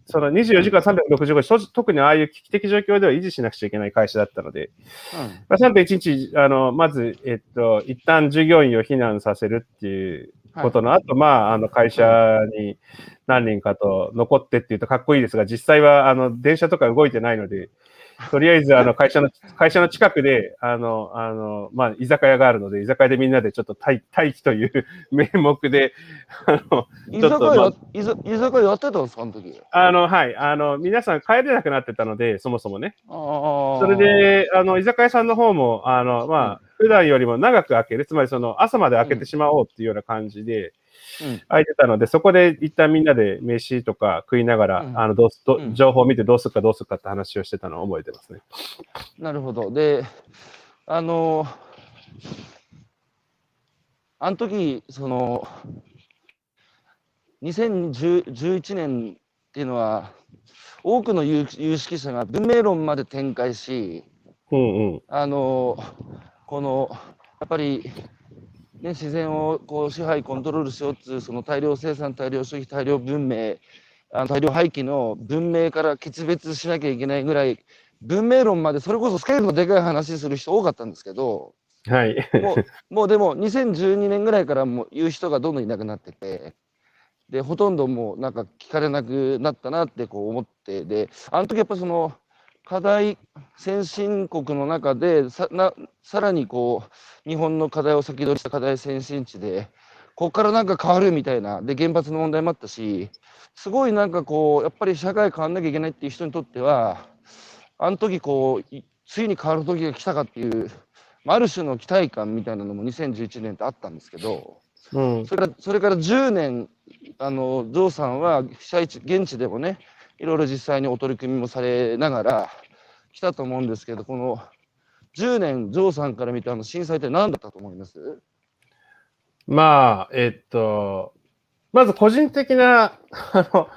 その24時間365日、特にああいう危機的状況では維持しなくちゃいけない会社だったので、うん。まあ、3.1日、あのまず、えっと、一旦従業員を避難させるっていうことの後、はい、まあ、あの会社に何人かと残ってっていうとかっこいいですが、実際はあの電車とか動いてないので、とりあえず、あの、会社の、会社の近くで、あの、あの、まあ、居酒屋があるので、居酒屋でみんなでちょっと待待機という 名目で、あの、居酒屋、まあ、居酒屋やってたんですか、あの時？あの、はい。あの、皆さん帰れなくなってたので、そもそもね。それで、あの、居酒屋さんの方も、あの、まあ、普段よりも長く開ける、つまりその、朝まで開けてしまおうっていうような感じで、空いてたので、そこで一旦みんなで飯とか食いながら、うん、あのどうど情報を見てどうするかどうするかって話をしてたのを覚えてますね。なるほど。で、あの、あの時、その、2011年っていうのは、多くの有有識者が文明論まで展開し、うんうん、あの、この、やっぱりね、自然をこう支配、コントロールしようというその大量生産、大量消費、大量文明、あの大量廃棄の文明から決別しなきゃいけないぐらい、文明論までそれこそスケールのでかい話する人多かったんですけど、はい、もうもうでも2012年ぐらいからもう言う人がどんどんいなくなってて、でほとんどもうなんか聞かれなくなったなってこう思って、であの時やっぱその課題先進国の中でさなさらにこう日本の課題を先取りした課題先進地でここからなんか変わるみたいなで原発の問題もあったしすごいなんかこうやっぱり社会変わんなきゃいけないっていう人にとってはあの時こうついに変わる時が来たかっていうある種の期待感みたいなのも2011年ってあったんですけど、うん、それからそれから10年あのジョーさんは被災地現地でもねいろいろ実際にお取り組みもされながら来たと思うんですけど、この10年、ジョーさんから見たあの震災って何だったと思います？まあ、えっと、まず個人的な、あの、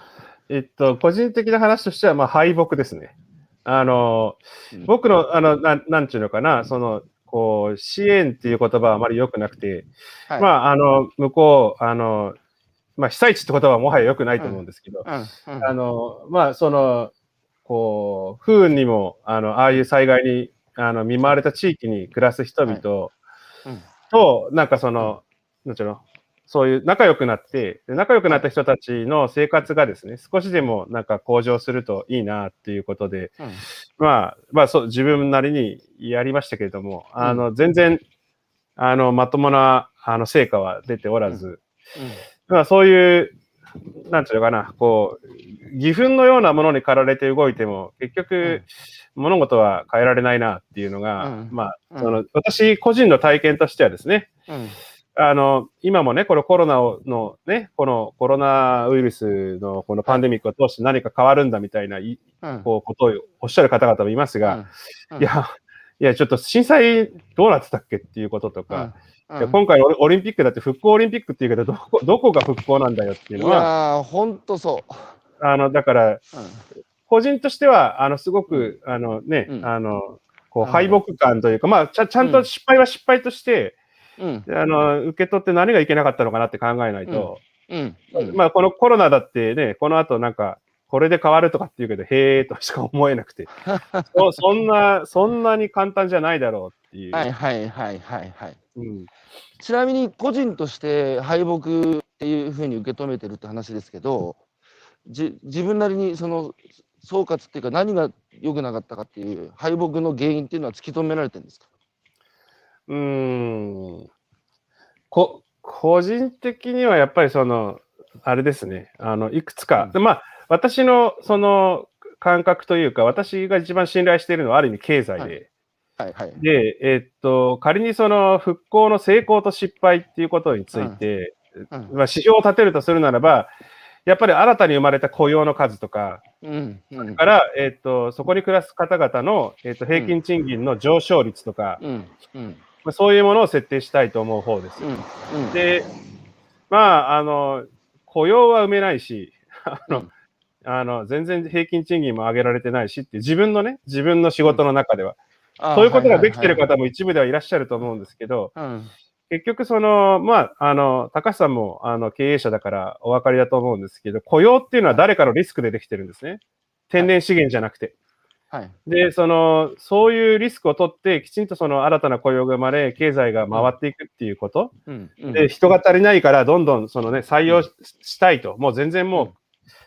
えっと、個人的な話としては、まあ、敗北ですね。あの、うん、僕の、あの、ななんちゅうのかな、その、こう、支援っていう言葉はあまり良くなくて、はい、まあ、あの、向こう、あの、まあ、被災地って言葉はもはや良くないと思うんですけど、うんうん、あの、まあ、その、こう、不運にも、あの、ああいう災害に、あの、見舞われた地域に暮らす人々と、なんかその、なんちゅうの、そういう仲良くなって、仲良くなった人たちの生活がですね、少しでもなんか向上するといいなっていうことで、うん、まあ、まあそう、自分なりにやりましたけれども、あの、全然、あの、まともな、あの、成果は出ておらず、まあそういう、なんていうのかな、こう、義憤のようなものに駆られて動いても、結局、物事は変えられないなっていうのが、うん、まあ、その、私個人の体験としてはですね、うん、あの、今もね、このコロナのね、このコロナウイルスのこのパンデミックを通して何か変わるんだみたいな、こう、ことをおっしゃる方々もいますが、いや、いや、ちょっと震災どうなってたっけっていうこととか、うん、今回オリンピックだって復興オリンピックっていうけど、どこどこが復興なんだよっていうのは。本当そう。あの、だから、個人としては、あの、すごく、あのね、あの、こう、敗北感というか、まあ、ちゃちゃんと失敗は失敗として、うん、あの、受け取って何がいけなかったのかなって考えないと、うん。うん、まあ、このコロナだってね、この後なんか、これで変わるとかって言うけど、へえとしか思えなくて そ、そんな、そんなに簡単じゃないだろうっていう。はいはいはいはいはい。うん、ちなみに個人として敗北っていうふうに受け止めてるって話ですけど、じ自分なりにその総括っていうか何が良くなかったかっていう敗北の原因っていうのは突き止められてるんですか？うん。こ、個人的にはやっぱりその、あれですね、あの、いくつか、うん、まあ、私のその感覚というか、私が一番信頼しているのはある意味経済で、はい。はい、で、えー、っと、仮にその復興の成功と失敗っていうことについて、うん、まあ、指標を立てるとするならば、やっぱり新たに生まれた雇用の数とか、うんうん、から、えー、っと、そこに暮らす方々の、えー、っと平均賃金の上昇率とか、うん。うん。まあ、そういうものを設定したいと思う方です。うん。うん、で、まあ、あの、雇用は埋めないし、あの、あの全然平均賃金も上げられてないしって自分のね、自分の仕事の中では。そういうことができてる方も一部ではいらっしゃると思うんですけど、結局その、まあ、あの、高橋さんもあの経営者だからお分かりだと思うんですけど、雇用っていうのは誰かのリスクでできてるんですね？天然資源じゃなくて。はい、で、その、そういうリスクを取って、きちんとその新たな雇用が生まれ、経済が回っていくっていうこと。うん。うん、で、人が足りないから、どんどんそのね、採用したいと、もう全然もう、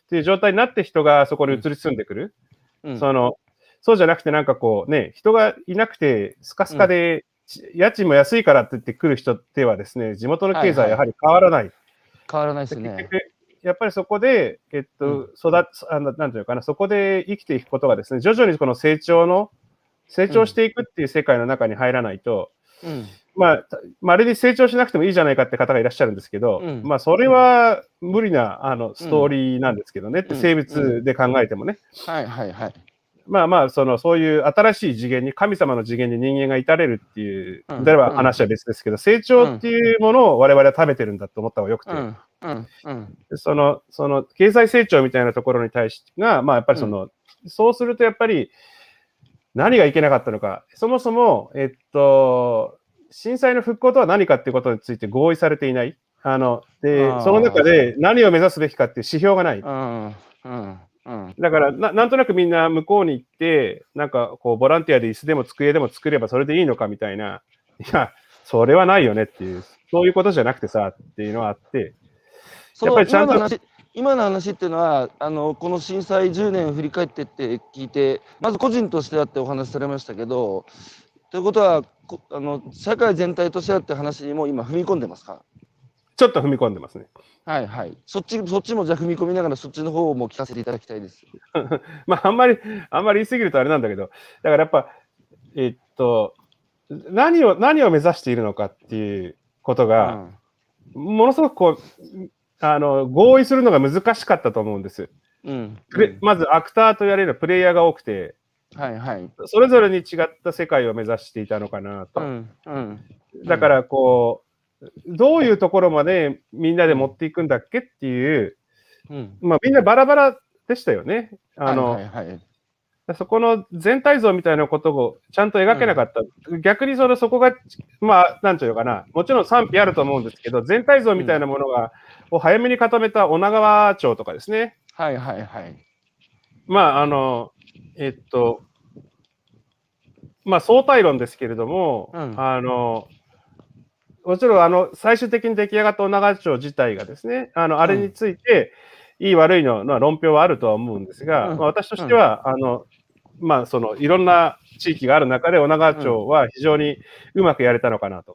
っていう状態になって人がそこに移り住んでくる。その、そうじゃなくてなんかこうね、人がいなくてスカスカで、家賃も安いからって言ってくる人ではですね、地元の経済やはり変わらない。はいはい、変わらないですね。やっぱりそこで、えっと、うん、育あの、なんていうかな、そこで生きていくことがですね、徐々にこの成長の、成長していくっていう世界の中に入らないと、うん、まあ、まるで成長しなくてもいいじゃないかって方がいらっしゃるんですけど、うん、まあ、それは無理なあのストーリーなんですけどね、って生物で考えてもね。はいはいはい。まあまあ、その、そういう新しい次元に、神様の次元に人間が至れるっていう、では話は別ですけど、成長っていうものを我々は食べてるんだと思った方がよ。くて、その、その、経済成長みたいなところに対してが、まあやっぱりその、そうするとやっぱり、何がいけなかったのか、そもそも、えっと、震災の復興とは何かっていうことについて合意されていない。あの、で、その中で何を目指すべきかっていう指標がない。うんうんうん、だからな、なんとなくみんな向こうに行って、なんかこう、ボランティアで椅子でも机でも作ればそれでいいのかみたいな、いや、それはないよねっていう、そういうことじゃなくてさっていうのはあって、やっぱりちゃんと。今の話っていうのはあのこの震災10年振り返ってって聞いてまず個人としてあってお話しされましたけどということはあの社会全体としてあって話にも今踏み込んでますか？ちょっと踏み込んでますね。はいはい。そっち、そっちもじゃあ踏み込みながら、そっちの方も聞かせていただきたいです。まあ、あんまり、あんまり言い過ぎるとあれなんだけど、だからやっぱ、えっと、何を、何を目指しているのかっていうことが、うん、ものすごくこう、あの、合意するのが難しかったと思うんです。うん、うん、まず、アクターと言われるプレイヤーが多くて、はいはい、それぞれに違った世界を目指していたのかなと。うんうん、だから、こう、どういうところまでみんなで持っていくんだっけっていう、うん、まあみんなバラバラでしたよね。あの、はいはいはい、そこの全体像みたいなことをちゃんと描けなかった。うん、逆にそのそこが、まあ、なんていうのかな、もちろん賛否あると思うんですけど、全体像みたいなものが、を早めに固めた女川町とかですね。はいはいはい。まあ、あの、えっと、まあ、相対論ですけれども、うん、あの、もちろん、あの、最終的に出来上がった女川町自体がですね、あの、あれについて、いい悪いのの論評はあるとは思うんですが、まあ、私としては、あの、まあ、その、いろんな地域がある中で、女川町は非常にうまくやれたのかなと。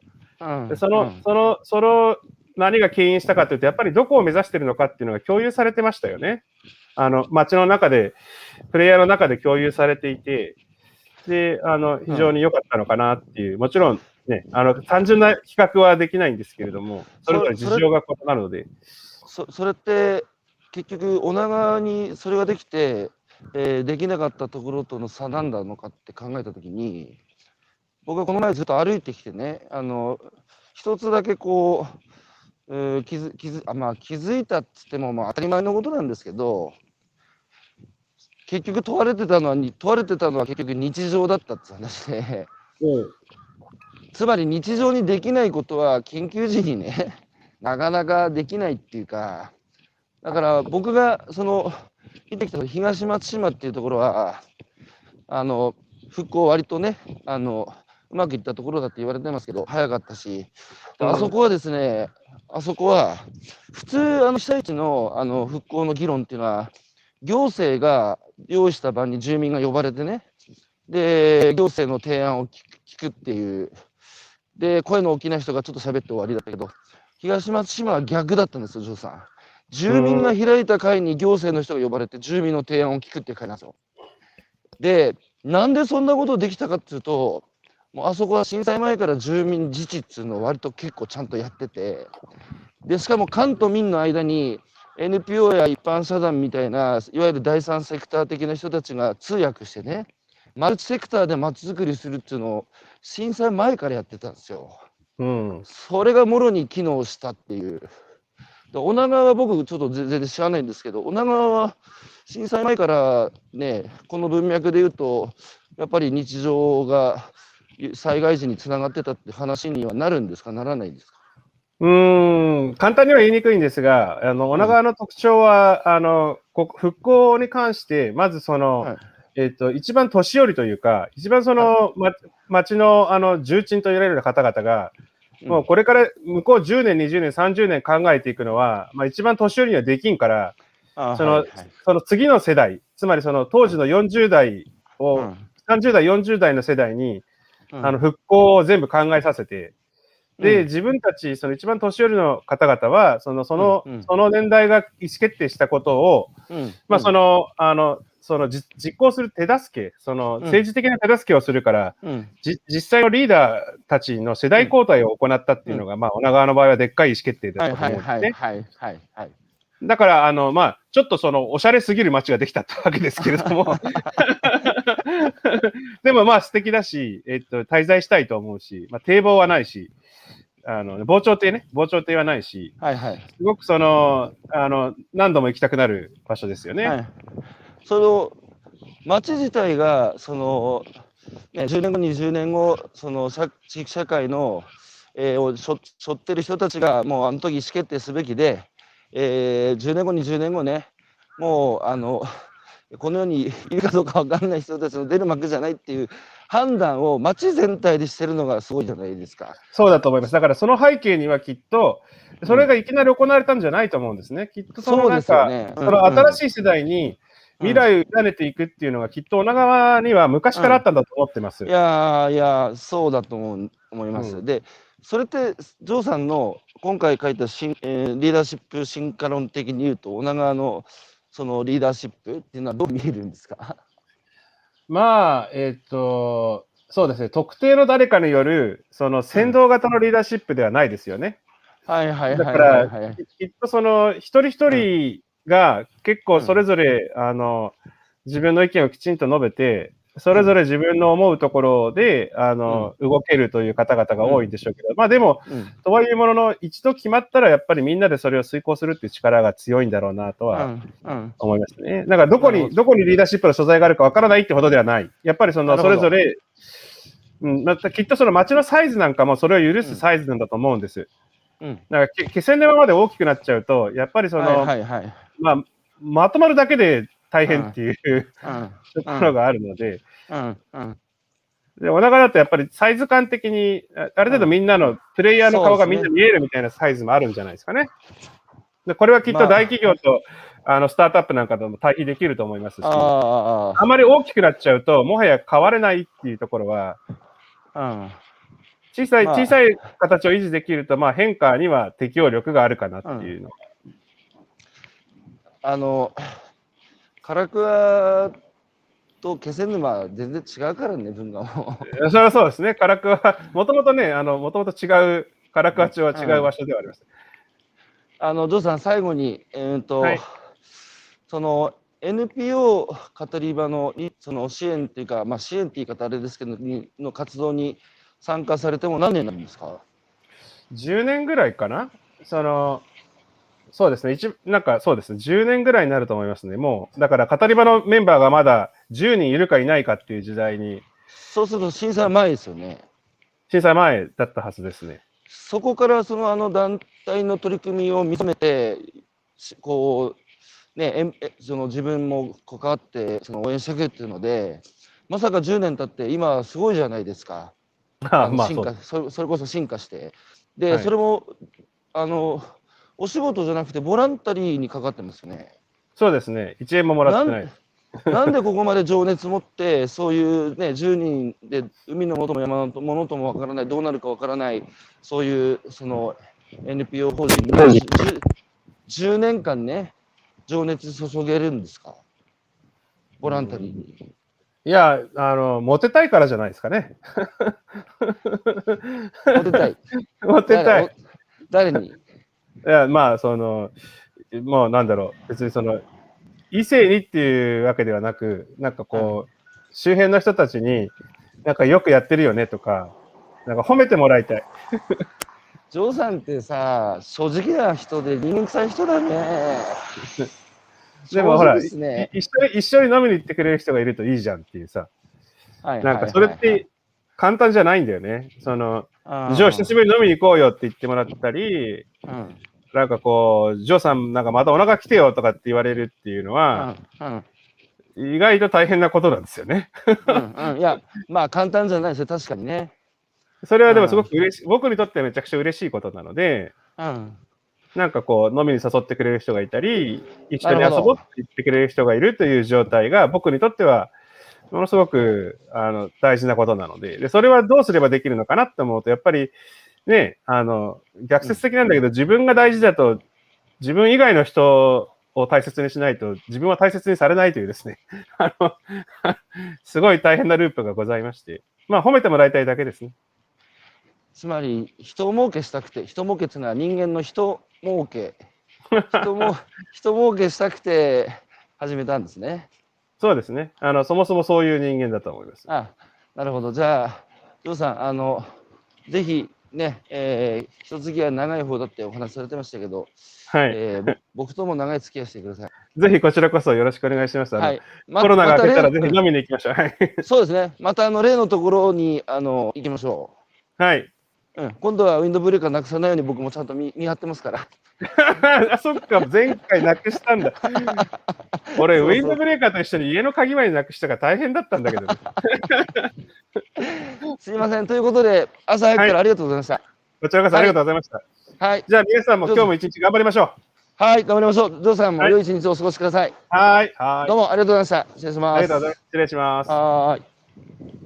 でその、その、その、何が牽引したかというと、やっぱりどこを目指しているのかっていうのが共有されてましたよね。あの、街の中で、プレイヤーの中で共有されていて、で、あの、非常に良かったのかなっていう、もちろん、ね、あの単純な比較はできないんですけれども、それぞれ事情が異なるので。そそれって結局、女川にそれができて、えー、できなかったところとの差なんだのかって考えたときに、僕はこの前ずっと歩いてきてね、あの一つだけこう、えー、気づ気づあまあ、気づいたっつってもまあ当たり前のことなんですけど、結局問われてたのは問われてたのは結局日常だったって話で、つまり日常にできないことは緊急時にね、なかなかできないっていうか、だから僕がその、見てきた東松島っていうところは、あの、復興割とね、あの、うまくいったところだって言われてますけど、早かったし、あそこはですね、あそこは、普通、あの被災地のあの復興の議論っていうのは、行政が用意した場に住民が呼ばれてね、で、行政の提案を聞くっていうで、声の大きな人がちょっと喋って終わりだけど、東松島は逆だったんですよ、ジョーさん。住民が開いた会に行政の人が呼ばれて、住民の提案を聞くっていう会なんですよ。で、なんでそんなことできたかっていうと、もうあそこは震災前から住民自治っていうのを割と結構ちゃんとやってて、で、しかも官と民の間に NPO や一般社団みたいな、いわゆる第三セクター的な人たちが通訳してね、マルチセクターで街づくりするっていうのを震災前からやってたんですよ。うん、それがもろに機能したっていう。女川は僕ちょっと全然知らないんですけど、女川は震災前からね、この文脈で言うと、やっぱり日常が災害時につながってたって話にはなるんですか、ならないんですか？うん簡単には言いにくいんですが、あの女川の特徴は、うん、あの復興に関して、まずその、はい、えっ、ー、と一番年寄りというか、一番その、はい、ま、町のあの重鎮と言われる方々が、もうこれから向こう10年、20年、30年考えていくのは、まあ、一番年寄りにはできんから、その、はいはい、その次の世代、つまりその当時の40代を、うん、30代、40代の世代に、うん、あの復興を全部考えさせて、で、自分たち、その一番年寄りの方々は、その、その、うんうん、その年代が意思決定したことを、うん、まあ、その、あの、その実行する手助け、その政治的な手助けをするから、うん、実際のリーダーたちの世代交代を行ったっていうのが、うん、まあ、女川の場合はでっかい意思決定だと思うんですね。はいはいはいだから、あの、まあ、ちょっとその、おしゃれすぎる街ができたってわけですけれども。でもまあ素敵だし、えっと、滞在したいと思うし、まあ、堤防はないし、あの、防潮堤ね、防潮堤はないし、はいはい。すごくその、あの、何度も行きたくなる場所ですよね。はい、その、町自体が、その、ね、10年後、20年後、その地域社会の、えー、をしょしょってる人たちが、もうあの時意思決定すべきで、えー、10年後、20年後ね、もう、あの、この世にいるかどうか分かんない人たちの出る幕じゃないっていう判断を街全体でしてるのがすごいじゃないですか。そうだと思います。だからその背景にはきっと、それがいきなり行われたんじゃないと思うんですね。きっとそのなんか、ねうんうん、その新しい世代に未来を委ねていくっていうのが、きっと女川には昔からあったんだと思ってます。うん、いやいや、そうだと思思います。うん、で、それって、ジョーさんの今回書いた新、えー、リーダーシップ進化論的に言うと、女川のそのリーダーシップっていうのはどう見えるんですか？まあ、えっ、ー、と、そうですね、特定の誰かによる、その先導型のリーダーシップではないですよね。はいはいはいだから、きっとその一人一人が結構それぞれ、あの、自分の意見をきちんと述べて、それぞれ自分の思うところで、あの、うん、動けるという方々が多いんでしょうけど、うん、まあでも、うん、とはいえものの、一度決まったら、やっぱりみんなでそれを遂行するっていう力が強いんだろうなとは思いますね。だからどこに、ど。こにリーダーシップの所在があるかわからないってほどではない。やっぱりその、それぞれ、うん、またきっとその街のサイズなんかもそれを許すサイズなんだと思うんです。うん、だから気仙沼まで大きくなっちゃうと、やっぱりその、はいはいはい、まあ、まとまるだけで大変っていう、ところがあるので、で、お腹だとやっぱりサイズ感的に、ある程度みんなの、プレイヤーの顔がみんな見えるみたいなサイズもあるんじゃないですかね。でこれはきっと大企業と、まあ、あのスタートアップなんかとも対比できると思いますし、ああまり大きくなっちゃうと、もはや変われないっていうところは、うん、小さい、小さい形を維持できると、まあ、変化には適応力があるかなっていうの。うん、あの、唐桑と気仙沼は全然違うからね、文化も。それはそうですね。唐桑、もともとね、あの、もともと違う、唐桑町は違う場所ではあります。うん、あの、ジョーさん、最後に、えー、っと、はい、その、NPO 語り場のその支援っていうか、まあ、支援って言い方あれですけど、の活動に参加されても何年なんですか ?10 年ぐらいかなその、そうですね。一、なんかそうですね。10年ぐらいになると思いますね。もう、だから語り場のメンバーがまだ10人いるかいないかっていう時代に。そうすると震災前ですよね。震災前だったはずですね。そこからそのあの団体の取り組みを認めて、こう、ね、えその自分も関わってその応援してくれっていうので、まさか10年経って今すごいじゃないですか。あ まあ進化そそれこそ進化して。で、はい、それも、あの、お仕事じゃなくてボランタリーにかかってますよね。そうですね。1円ももらってない。なんでここまで情熱持って、そういうね、10人で海のもとも山のものともわからない、どうなるかわからない、そういうその NPO 法人が 10, 10年間ね、情熱注げるんですか？ボランタリーに。いや、あの、モテたいからじゃないですかね。モテたい。モテたい。誰に？いや、まあ、その、もうなんだろう、別にその、異性にっていうわけではなく、なんかこう、周辺の人たちに、なんかよくやってるよねとか、なんか褒めてもらいたい。ジョーさんってさ、正直な人で人間臭い人だね。でもほら、ね、一緒に、一緒に飲みに行ってくれる人がいるといいじゃんっていうさ。はいなんかそれって簡単じゃないんだよね。その、ジョー久しぶりに飲みに行こうよって言ってもらったり、うん、なんかこう、ジョーさんなんかまたお腹来てよとかって言われるっていうのは、うんうん、意外と大変なことなんですよね。うんうん、いや、まあ簡単じゃないですよ、確かにね。それはでもすごく嬉しい、僕にとってはめちゃくちゃ嬉しいことなので、うん、なんかこう、飲みに誘ってくれる人がいたり、一緒に遊ぼうって言ってくれる人がいるという状態が、僕にとっては、ものすごくあの大事なことなのでで、それはどうすればできるのかなって思うと、やっぱりね、あの、逆説的なんだけど、自分が大事だと、自分以外の人を大切にしないと、自分は大切にされないというですね、あの、すごい大変なループがございまして、まあ、褒めてもらいたいだけですね。つまり、人儲けしたくて、人儲けっていうのは人間の人儲け、人も 人儲けしたくて始めたんですね。そうですね。あの、そもそもそういう人間だと思います。あ、なるほど。じゃあ、ジョーさん、あの、ぜひね、えー、人付き合い長い方だってお話されてましたけど、はい、えー、僕とも長い付き合いしてください。ぜひこちらこそよろしくお願いします。はい、コロナが明けたらぜひ飲みに行きましょう。はい、そうですね。またあの例のところにあの行きましょう。はい。うん、今度はウィンドブレーカーなくさないように僕もちゃんと見見張ってますから。あ、そっか、前回なくしたんだ。俺、ウィンドブレーカーと一緒に家の鍵までなくしたから大変だったんだけど、ね。すいません。ということで、朝早くからありがとうございました。はい、こちらこそありがとうございました。はい。じゃあ、皆さんも今日も一日頑張りましょう。はい、頑張りましょう。ジョーさんも良い一日をお過ごしください。はい。はい。どうもありがとうございました。失礼します。ありがとうございます。失礼します。はい。